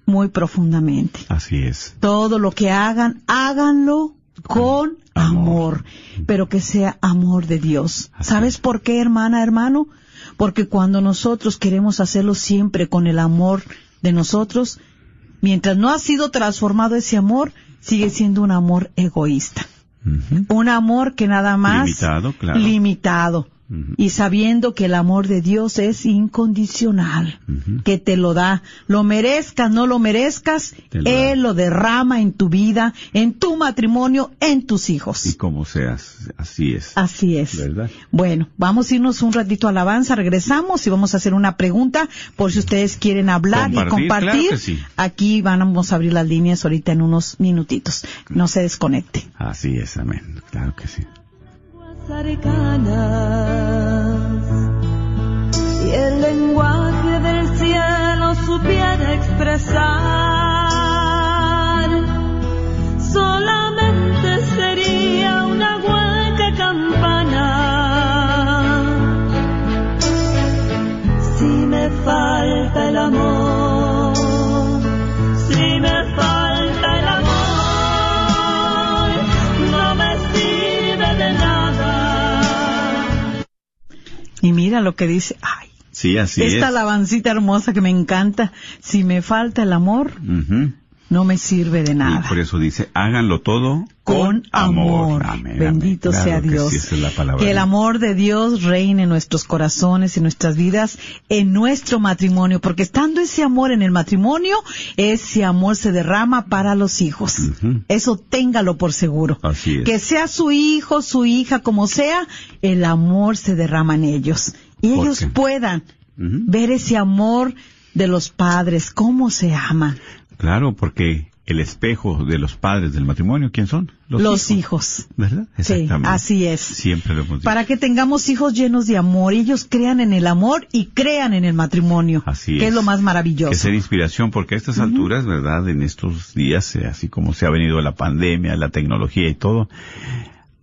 muy profundamente. Así es. Todo lo que hagan, háganlo con amor, Amor. pero que sea amor de Dios. Así ¿Sabes es. por qué, hermana, hermano? Porque cuando nosotros queremos hacerlo siempre con el amor de nosotros, mientras no ha sido transformado ese amor, sigue siendo un amor egoísta. Un amor que nada más Limitado, claro. limitado. Y sabiendo que el amor de Dios es incondicional, que te lo da, lo merezcas, no lo merezcas, da. Él lo derrama en tu vida, en tu matrimonio, en tus Y hijos. como seas, así es. Así es. ¿Verdad? Bueno, vamos a irnos un ratito a alabanza, regresamos y vamos a hacer una pregunta por si ustedes quieren hablar y Compartir, claro sí. Aquí vamos a abrir las líneas ahorita en unos minutitos. No se desconecte. Así es, amén. Claro que sí. Cercanas. Y el lenguaje mira lo que dice, ay, Sí, así esta es. alabancita hermosa que me encanta. Si me falta el amor. No me sirve de Y nada. por eso dice, háganlo todo Con amor. Amén, Bendito amén. sea Claro que Dios. sí, esa es la palabra que el amor de Dios reine en nuestros corazones, en nuestras vidas, en nuestro matrimonio, porque estando ese amor en el matrimonio, ese amor se derrama para los hijos. Eso téngalo por seguro. Así es. Que sea su hijo, su hija, como sea, el amor se derrama en ellos. Y ¿Por ellos qué? puedan ver ese amor de los padres, cómo se aman. Claro, porque el espejo de los padres del matrimonio, ¿quién son? Los, hijos. ¿Verdad? Sí, Exactamente. así es. Siempre lo hemos dicho. Para que tengamos hijos llenos de amor, ellos crean en el amor y crean en el matrimonio. Así que es. es lo más maravilloso. Que ser inspiración, porque a estas alturas, ¿verdad? En estos días, eh, así como se ha venido la pandemia, la tecnología y todo,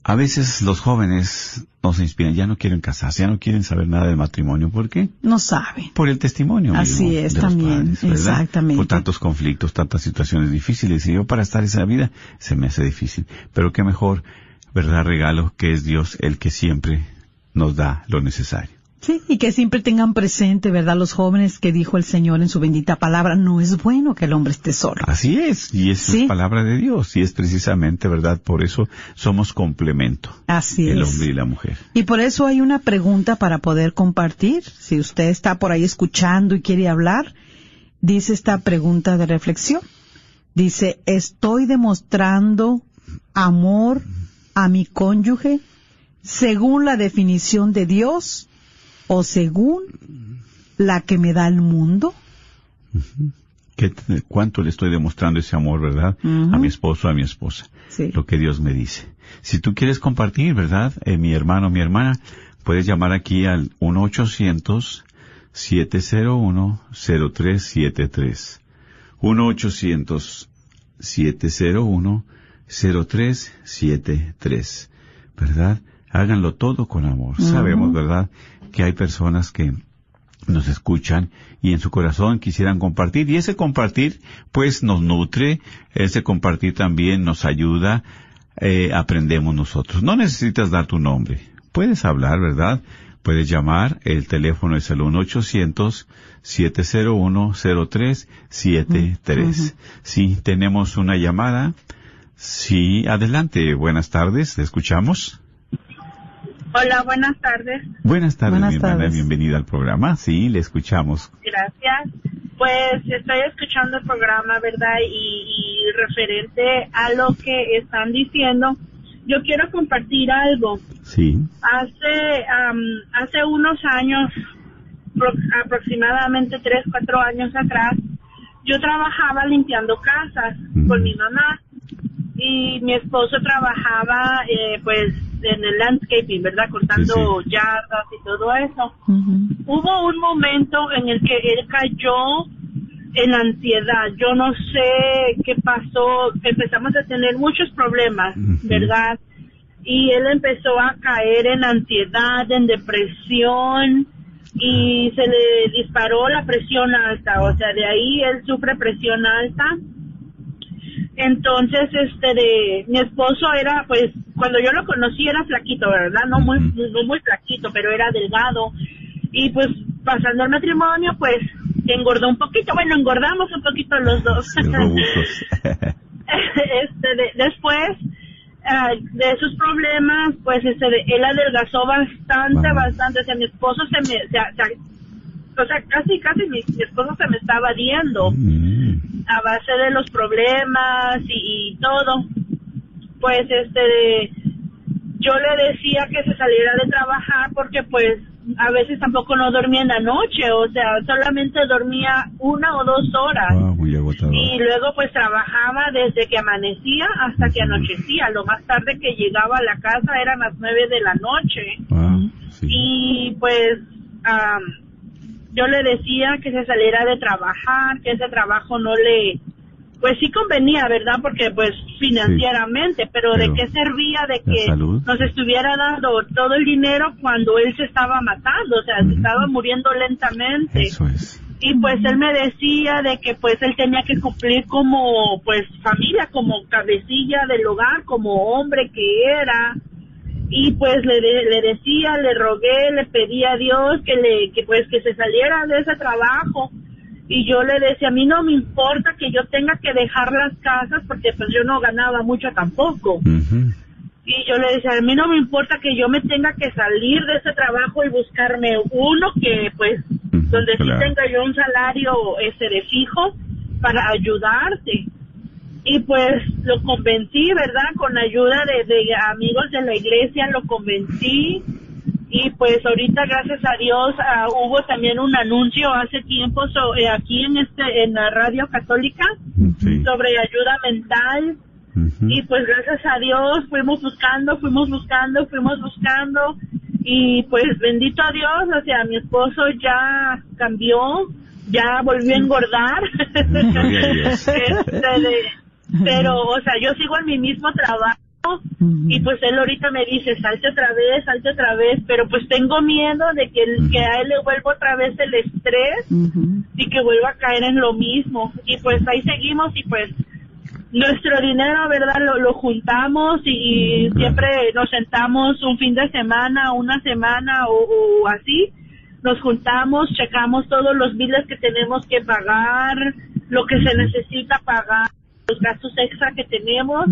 a veces los jóvenes no se inspiran, ya no quieren casarse, ya no quieren saber nada del matrimonio. ¿Por qué? No saben. Por el testimonio. Así mismo es, de los también, exactamente. Por tantos conflictos, tantas situaciones difíciles. Y yo para estar esa vida se me hace difícil. Pero qué mejor, ¿verdad? Regalo que es Dios el que siempre nos da lo necesario. Sí, y que siempre tengan presente, ¿verdad? Los jóvenes que dijo el Señor en su bendita palabra, no es bueno que el hombre esté solo. Así es, y esa Sí. es palabra de Dios, y es precisamente, ¿verdad? Por eso somos complemento, Así el es. hombre y la mujer. Y por eso hay una pregunta para poder compartir. Si usted está por ahí escuchando y quiere hablar, dice esta pregunta de reflexión. Dice, ¿estoy demostrando amor a mi cónyuge según la definición de Dios o según la que me da el mundo? ¿Qué- ¿Cuánto le estoy demostrando ese amor, verdad? A mi esposo, a mi esposa. Sí. Lo que Dios me dice. Si tú quieres compartir, ¿verdad? Eh, mi hermano, mi hermana, puedes llamar aquí al 1-800-701-0373. 1-800-701-0373. ¿Verdad? Háganlo todo con amor. Sabemos, ¿verdad? Que hay personas que nos escuchan y en su corazón quisieran compartir. Y ese compartir, pues, nos nutre, ese compartir también nos ayuda, eh, aprendemos nosotros. No necesitas dar tu nombre. Puedes hablar, ¿verdad? Puedes llamar, el teléfono es el 1-800-701-0373. Sí, tenemos una llamada. Sí, adelante, buenas tardes, ¿le escuchamos? Hola, buenas tardes. Buenas tardes, Buenas mi hermana, bienvenida al programa. Sí, le escuchamos. Gracias. Pues estoy escuchando el programa, ¿verdad? Y, y referente a lo que están diciendo, yo quiero compartir algo. Sí. Hace, am, hace unos años, pro- aproximadamente tres, cuatro años atrás, yo trabajaba limpiando casas con mi mamá y mi esposo trabajaba eh, pues en el landscaping, ¿verdad? Cortando yardas y todo eso. Hubo un momento en el que él cayó en ansiedad. Yo no sé qué pasó. Empezamos a tener muchos problemas. ¿verdad? Y él empezó a caer en ansiedad, en depresión y se le disparó la presión alta. O sea, de ahí él sufre presión alta. Entonces, este, de, mi esposo era, pues, cuando yo lo conocí era flaquito, ¿verdad? No muy, no muy flaquito, pero era delgado. Y pues, pasando el matrimonio, pues, engordó un poquito. Bueno, engordamos un poquito los dos. Este, de- después ah, de esos problemas, pues, este, de- él adelgazó bastante, bastante. O sea, mi esposo se me, se- se- o sea, casi, casi mi, mi esposo se me estaba diendo Mm, a base de los problemas y, y todo, pues este, yo le decía que se saliera de trabajar porque pues a veces tampoco no dormía en la noche, o sea, solamente dormía una o dos horas. wow, muy agotador. Y luego pues trabajaba desde que amanecía hasta que anochecía. Lo más tarde que llegaba a la casa eran las nueve de la noche. Wow, sí. Y pues am, yo le decía que se saliera de trabajar, que ese trabajo no le, pues sí convenía, ¿verdad? Porque pues financieramente, pero, ¿de qué servía de que salud. nos estuviera dando todo el dinero cuando él se estaba matando, o sea, se estaba muriendo lentamente? Eso es. y pues él me decía de que pues él tenía que cumplir como pues familia, como cabecilla del hogar, como hombre que era y pues le, de- le decía, le rogué, le pedí a Dios que le que pues que se saliera de ese trabajo y yo le decía, a mí no me importa que yo tenga que dejar las casas porque pues yo no ganaba mucho tampoco. Y yo le decía, a mí no me importa que yo me tenga que salir de ese trabajo y buscarme uno que, pues, donde claro. sí tenga yo un salario este de fijo para ayudarte. Y pues lo convencí, ¿verdad? Con ayuda de, de amigos de la iglesia lo convencí. Y pues ahorita, gracias a Dios, ah, hubo también un anuncio hace tiempo so- eh, aquí en este en la radio católica Sí. sobre ayuda mental y pues gracias a Dios fuimos buscando, fuimos buscando, fuimos buscando y pues bendito a Dios, o sea, mi esposo ya cambió, ya volvió a engordar. Este, de- pero, o sea, yo sigo en mi mismo trabajo y pues él ahorita me dice, salte otra vez, salte otra vez, pero pues tengo miedo de que, el- que a él le vuelva otra vez el estrés y que vuelva a caer en lo mismo. Y pues ahí seguimos y pues nuestro dinero, ¿verdad? Lo, lo juntamos y, siempre nos sentamos un fin de semana, una semana o, o así. Nos juntamos, checamos todos los biles que tenemos que pagar, lo que se necesita pagar, los gastos extra que tenemos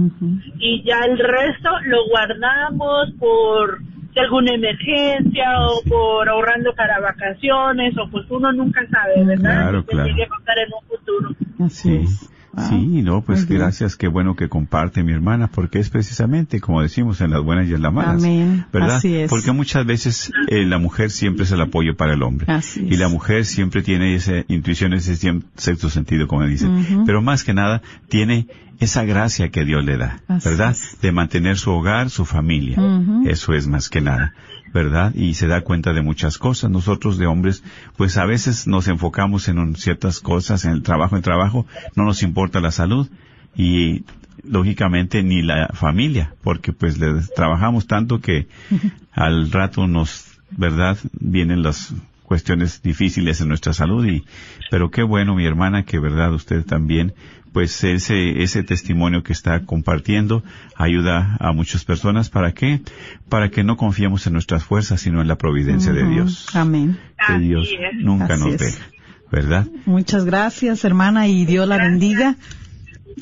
y ya el resto lo guardamos por alguna emergencia o por ahorrando para vacaciones o pues uno nunca sabe, ¿verdad? Claro, Que claro. pasar en un futuro. Así Sí, es. Wow. sí, no, pues Muy bien. gracias, qué bueno que comparte mi hermana, porque es precisamente, como decimos, en las buenas y en las malas. Amén, ¿Verdad? así es. Porque muchas veces eh, la mujer siempre es el apoyo para el hombre. Así Y la mujer siempre tiene esa intuición, ese sexto sentido, como dicen. Pero más que nada, tiene esa gracia que Dios le da, Así ¿verdad? es. De mantener su hogar, su familia. Eso es más que nada, ¿verdad? Y se da cuenta de muchas cosas. Nosotros de hombres, pues a veces nos enfocamos en un- ciertas cosas, en el trabajo, en trabajo, no nos importa la salud y lógicamente ni la familia, porque pues le trabajamos tanto que al rato nos, ¿verdad? Vienen las cuestiones difíciles en nuestra salud y, pero qué bueno mi hermana que verdad usted también, pues ese, ese testimonio que está compartiendo ayuda a muchas personas para qué? Para que no confiemos en nuestras fuerzas sino en la providencia de. Dios. Amén. Que Dios nunca Así nos deja, ¿verdad? Muchas gracias, hermana, y Dios la bendiga.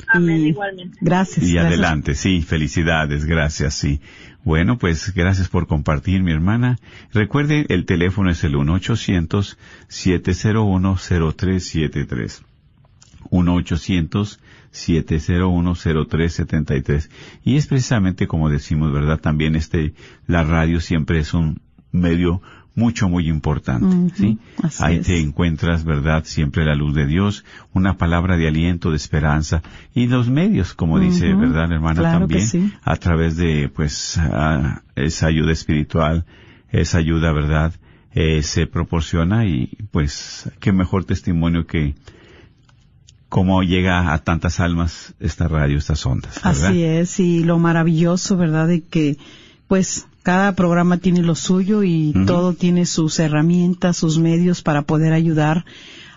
Amén, Y igualmente. Gracias. Y gracias. adelante, sí, felicidades, gracias, sí. Bueno, pues gracias por compartir, mi hermana. Recuerde, el teléfono es el 1-800-701-0373. 1-800-701-0373. Y es precisamente como decimos, ¿verdad? También este, la radio siempre es un medio mucho, muy importante, ¿sí? así Ahí es. te encuentras, ¿verdad? Siempre la luz de Dios, una palabra de aliento, de esperanza, y los medios, como dice, ¿verdad, hermana? claro también, sí. a través de, pues, esa ayuda espiritual, esa ayuda, ¿verdad? Eh, se proporciona y, pues, qué mejor testimonio que cómo llega a tantas almas esta radio, estas ondas, ¿verdad? Así es, y lo maravilloso, ¿verdad? De que, pues, cada programa tiene lo suyo y todo tiene sus herramientas, sus medios para poder ayudar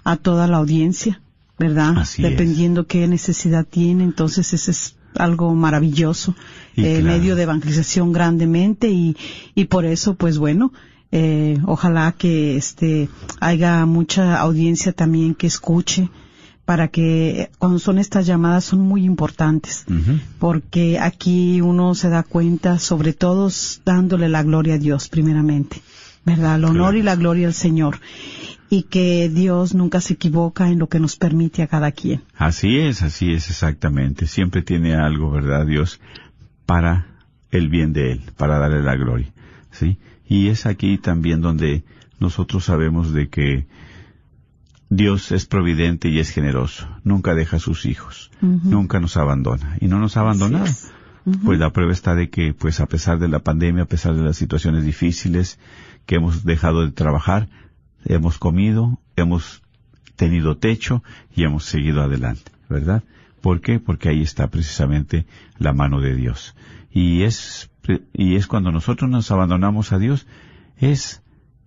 a toda la audiencia, ¿verdad? Así es. Dependiendo qué necesidad tiene, entonces ese es algo maravilloso, eh, claro. medio de evangelización grandemente y, y por eso, pues bueno, eh, ojalá que este haya mucha audiencia también que escuche para que cuando son estas llamadas son muy importantes porque aquí uno se da cuenta, sobre todo dándole la gloria a Dios primeramente, ¿verdad? El honor Claro. y la gloria al Señor. Y que Dios nunca se equivoca en lo que nos permite a cada quien. Así es, así es exactamente. Siempre tiene algo, ¿verdad, Dios? Para el bien de Él, para darle la gloria. ¿Sí? Y es aquí también donde nosotros sabemos de que Dios es providente y es generoso. Nunca deja a sus hijos. Nunca nos abandona. Y no nos ha abandonado. Pues la prueba está de que, pues a pesar de la pandemia, a pesar de las situaciones difíciles, que hemos dejado de trabajar, hemos comido, hemos tenido techo y hemos seguido adelante, ¿verdad? ¿Por qué? Porque ahí está precisamente la mano de Dios. Y es, y es cuando nosotros nos abandonamos a Dios, es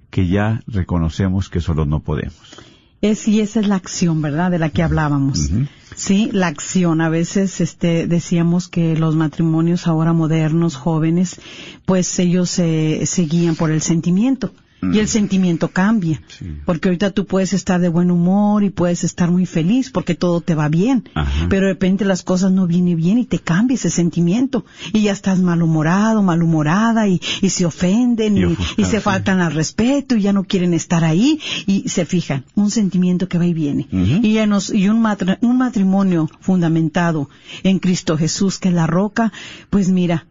que ya reconocemos que solo no podemos. Es, y esa es la acción, ¿verdad? De la que hablábamos. Sí, la acción. A veces, este, decíamos que los matrimonios ahora modernos, jóvenes, pues ellos se se guían por el sentimiento. Y el sentimiento cambia. Sí. Porque ahorita tú puedes estar de buen humor y puedes estar muy feliz porque todo te va bien. Ajá. Pero de repente las cosas no vienen bien y te cambia ese sentimiento. Y ya estás malhumorado, malhumorada y, y se ofenden Y y, se faltan al respeto y ya no quieren estar ahí y se fijan. Un sentimiento que va y viene. Y, ya nos- y un, matri- un matrimonio fundamentado en Cristo Jesús, que es la roca, pues mira,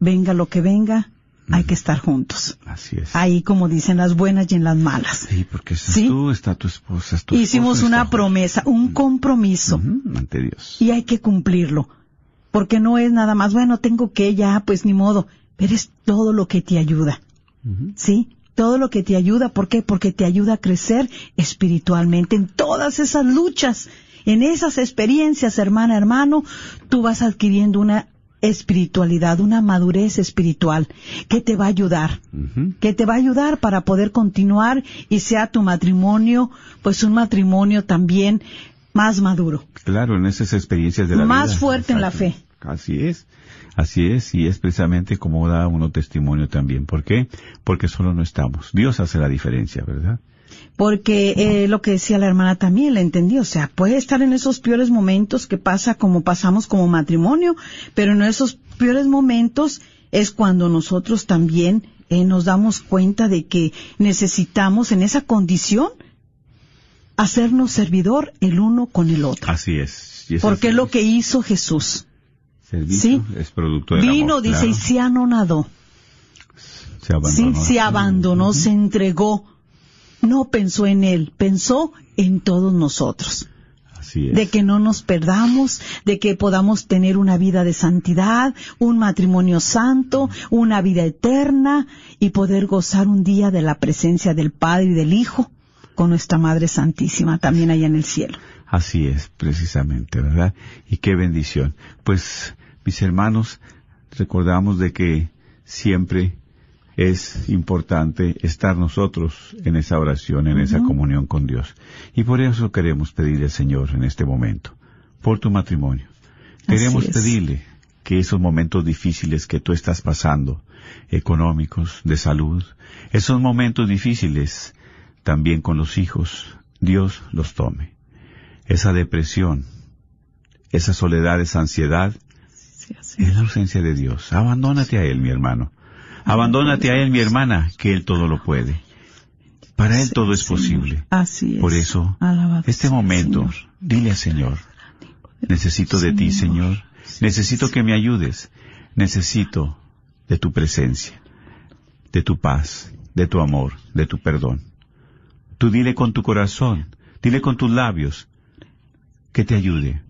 venga lo que venga, hay que estar juntos. Así es. Ahí, como dicen, las buenas y en las malas. Sí, porque estás Sí. tú, está tu esposa, es tu Hicimos esposo, una promesa, un compromiso, ante Dios. y hay que cumplirlo. Porque no es nada más, bueno, tengo que ya, pues ni modo, pero es todo lo que te ayuda. ¿Sí? Todo lo que te ayuda, ¿por qué? Porque te ayuda a crecer espiritualmente en todas esas luchas, en esas experiencias, hermana, hermano, tú vas adquiriendo una espiritualidad, una madurez espiritual que te va a ayudar, que te va a ayudar para poder continuar y sea tu matrimonio, pues un matrimonio también más maduro, Claro, en esas experiencias de la más vida. fuerte en la fe. Así es, así es, y es precisamente como da uno testimonio también. ¿Por qué? Porque solo no estamos. Dios hace la diferencia, ¿verdad? Porque eh, lo que decía la hermana también la entendí, o sea, puede estar en esos peores momentos que pasa como pasamos como matrimonio, pero en esos peores momentos es cuando nosotros también eh, nos damos cuenta de que necesitamos en esa condición hacernos servidor el uno con el otro. Así es. Y Porque es lo que hizo Jesús. servicio sí. es producto del Vino, amor, dice, claro. y se anonadó. se Sí, abandonó. se abandonó, se entregó. No pensó en él, pensó en todos nosotros. Así es. de que no nos perdamos, de que podamos tener una vida de santidad, un matrimonio santo, una vida eterna y poder gozar un día de la presencia del Padre y del Hijo con nuestra Madre Santísima también allá en el cielo. Así es, precisamente, ¿verdad? Y qué bendición. Pues, mis hermanos, recordamos de que siempre es importante estar nosotros en esa oración, en esa comunión con Dios. Y por eso queremos pedirle al Señor en este momento, por tu matrimonio. Queremos pedirle que esos momentos difíciles que tú estás pasando, económicos, de salud, esos momentos difíciles también con los hijos, Dios los tome. Esa depresión, esa soledad, esa ansiedad, es la ausencia de Dios. Abandónate a Él, mi hermano. Abandónate a Él, mi hermana, que Él todo lo puede. Para Él todo es posible. Así es. Por eso, este momento, dile al Señor, necesito de ti, Señor. Necesito que me ayudes. Necesito de tu presencia, de tu paz, de tu amor, de tu perdón. Tú dile con tu corazón, dile con tus labios, que te ayude.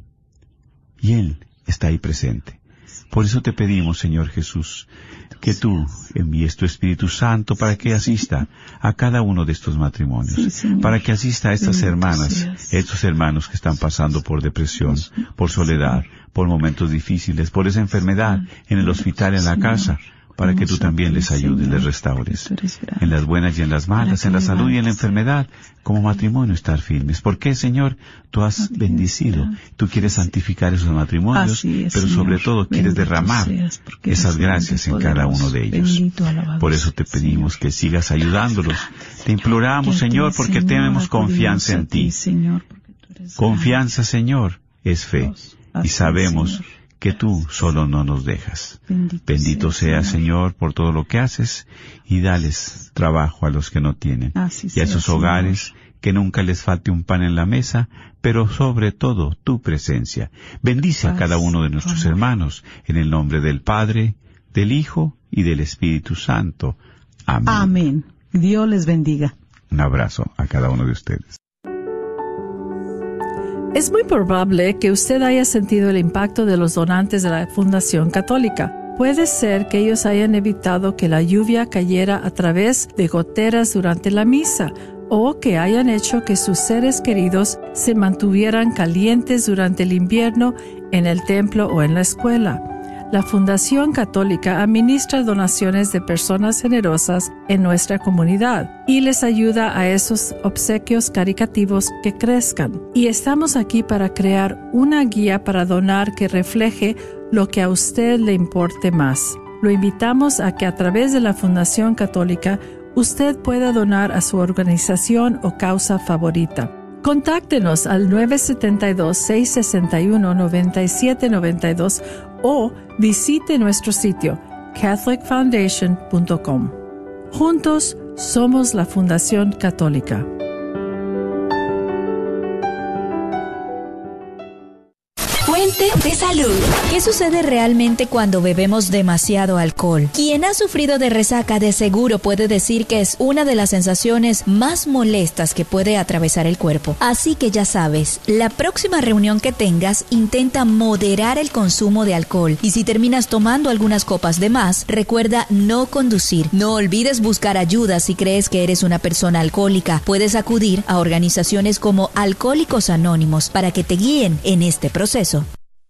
Y Él está ahí presente. Por eso te pedimos, Señor Jesús, que tú envíes tu Espíritu Santo para que asista a cada uno de estos matrimonios, Sí, para que asista a estas Bendito hermanas, seas. estos hermanos que están pasando por depresión, por soledad, por momentos difíciles, por esa enfermedad en el hospital, en la casa, para que tú también les ayudes, les restaures. En las buenas y en las malas, en la salud y en la enfermedad, como matrimonio estar firmes. ¿Por qué, Señor? Tú has bendecido, tú quieres santificar esos matrimonios, pero sobre todo quieres derramar porque esas gracias en cada uno de ellos. Por eso te pedimos que sigas ayudándolos. Te imploramos, Señor, porque tenemos confianza en ti. Porque Confianza, Señor, es fe. Y sabemos. Que tú solo no nos dejas. Bendito, Bendito sea, Señor, por todo lo que haces y dales trabajo a los que no tienen. Así y a sea, Señor. hogares que nunca les falte un pan en la mesa, pero sobre todo tu presencia. Bendice a cada uno de nuestros hermanos en el nombre del Padre, del Hijo y del Espíritu Santo. Amén. Amén. Dios les bendiga. Un abrazo a cada uno de ustedes. Es muy probable que usted haya sentido el impacto de los donantes de la Fundación Católica. Puede ser que ellos hayan evitado que la lluvia cayera a través de goteras durante la misa o que hayan hecho que sus seres queridos se mantuvieran calientes durante el invierno en el templo o en la escuela. La Fundación Católica administra donaciones de personas generosas en nuestra comunidad y les ayuda a esos obsequios caricativos que crezcan. Y estamos aquí para crear una guía para donar que refleje lo que a usted le importe más. Lo invitamos a que a través de la Fundación Católica usted pueda donar a su organización o causa favorita. Contáctenos al 972-661-9792 o visite nuestro sitio catholicfoundation.com. Juntos somos la Fundación Católica. Fuente de salud. ¿Qué sucede realmente cuando bebemos demasiado alcohol? Quien ha sufrido de resaca de seguro puede decir que es una de las sensaciones más molestas que puede atravesar el cuerpo. Así que ya sabes, la próxima reunión que tengas intenta moderar el consumo de alcohol y si terminas tomando algunas copas de más, recuerda no conducir. No olvides buscar ayuda si crees que eres una persona alcohólica. Puedes acudir a organizaciones como Alcohólicos Anónimos para que te guíen en este proceso.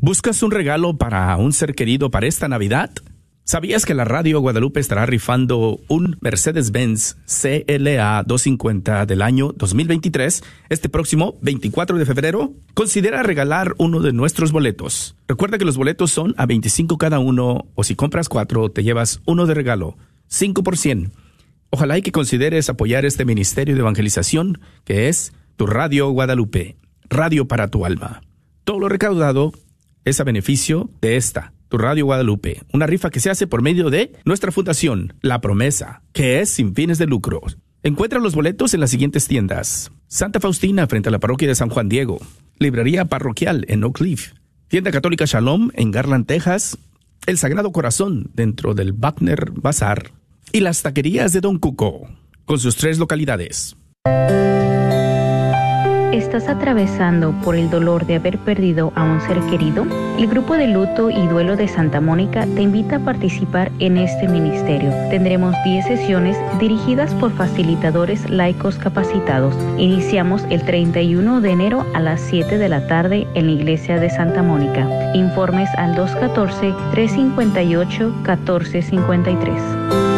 ¿Buscas un regalo para un ser querido para esta Navidad? ¿Sabías que la Radio Guadalupe estará rifando un Mercedes-Benz CLA 250 del año 2023 este próximo 24 de febrero? Considera regalar uno de nuestros boletos. Recuerda que los boletos son a 25 cada uno o si compras cuatro te llevas uno de regalo, 5 por 100. Ojalá y que consideres apoyar este ministerio de evangelización que es tu Radio Guadalupe, radio para tu alma. Todo lo recaudado es a beneficio de esta, tu Radio Guadalupe, una rifa que se hace por medio de nuestra fundación, La Promesa, que es sin fines de lucro. Encuentra los boletos en las siguientes tiendas. Santa Faustina frente a la parroquia de San Juan Diego, Librería Parroquial en Oak Cliff, Tienda Católica Shalom en Garland, Texas, El Sagrado Corazón dentro del Wagner Bazar y las taquerías de Don Cuco, con sus tres localidades. ¿Estás atravesando por el dolor de haber perdido a un ser querido? El grupo de luto y duelo de Santa Mónica te invita a participar en este ministerio. Tendremos 10 sesiones dirigidas por facilitadores laicos capacitados. Iniciamos el 31 de enero a las 7 de la tarde en la iglesia de Santa Mónica. Informes al 214-358-1453.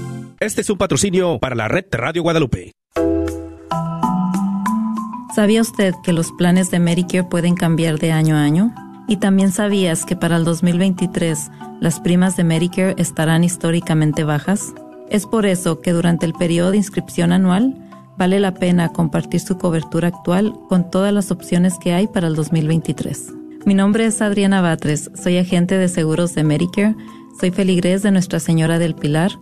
Este es un patrocinio para la red Radio Guadalupe. ¿Sabía usted que los planes de Medicare pueden cambiar de año a año? ¿Y también sabías que para el 2023 las primas de Medicare estarán históricamente bajas? Es por eso que durante el periodo de inscripción anual vale la pena compartir su cobertura actual con todas las opciones que hay para el 2023. Mi nombre es Adriana Batres, soy agente de seguros de Medicare, soy feligrés de Nuestra Señora del Pilar,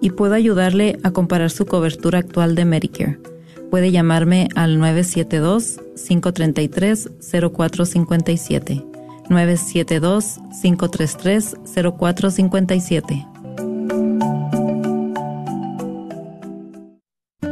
y puedo ayudarle a comparar su cobertura actual de Medicare. Puede llamarme al 972-533-0457. 972-533-0457.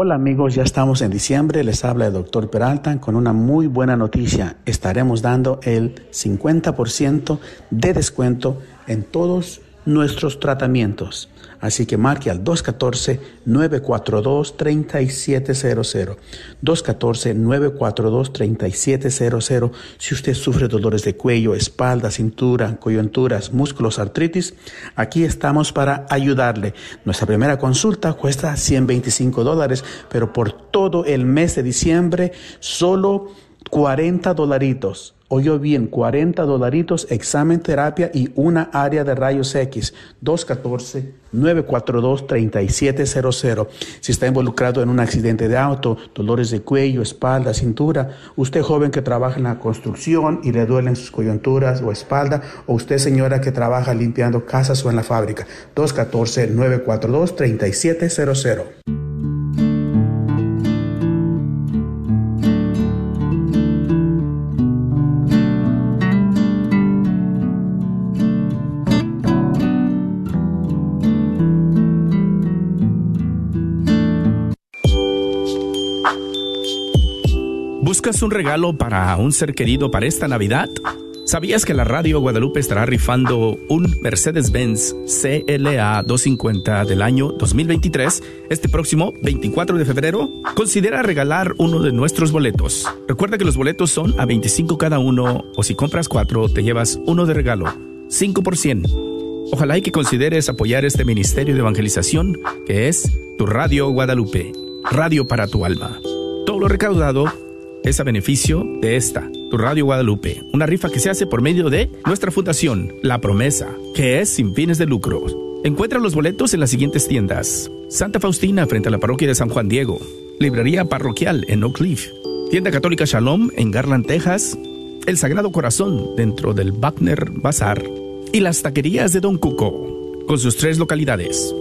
Hola amigos, ya estamos en diciembre, les habla el doctor Peralta con una muy buena noticia. Estaremos dando el 50% de descuento en todos nuestros tratamientos. Así que marque al 214-942-3700. 214-942-3700. Si usted sufre dolores de cuello, espalda, cintura, coyunturas, músculos, artritis, aquí estamos para ayudarle. Nuestra primera consulta cuesta 125 dólares, pero por todo el mes de diciembre, solo 40 dolaritos Oyó bien, 40 dolaritos, examen, terapia y una área de rayos X. 214-942-3700. Si está involucrado en un accidente de auto, dolores de cuello, espalda, cintura, usted joven que trabaja en la construcción y le duelen sus coyunturas o espalda, o usted señora que trabaja limpiando casas o en la fábrica. 214-942-3700. ¿Buscas un regalo para un ser querido para esta Navidad? ¿Sabías que la Radio Guadalupe estará rifando un Mercedes-Benz CLA 250 del año 2023 este próximo 24 de febrero? Considera regalar uno de nuestros boletos. Recuerda que los boletos son a 25 cada uno o si compras cuatro te llevas uno de regalo. 5 por 100. Ojalá y que consideres apoyar este ministerio de evangelización que es tu Radio Guadalupe, radio para tu alma. Todo lo recaudado es a beneficio de esta, tu Radio Guadalupe, una rifa que se hace por medio de nuestra fundación, La Promesa, que es sin fines de lucro. Encuentra los boletos en las siguientes tiendas. Santa Faustina frente a la parroquia de San Juan Diego, Librería Parroquial en Oak Cliff, Tienda Católica Shalom en Garland, Texas, El Sagrado Corazón dentro del Wagner Bazar y las taquerías de Don Cuco, con sus tres localidades.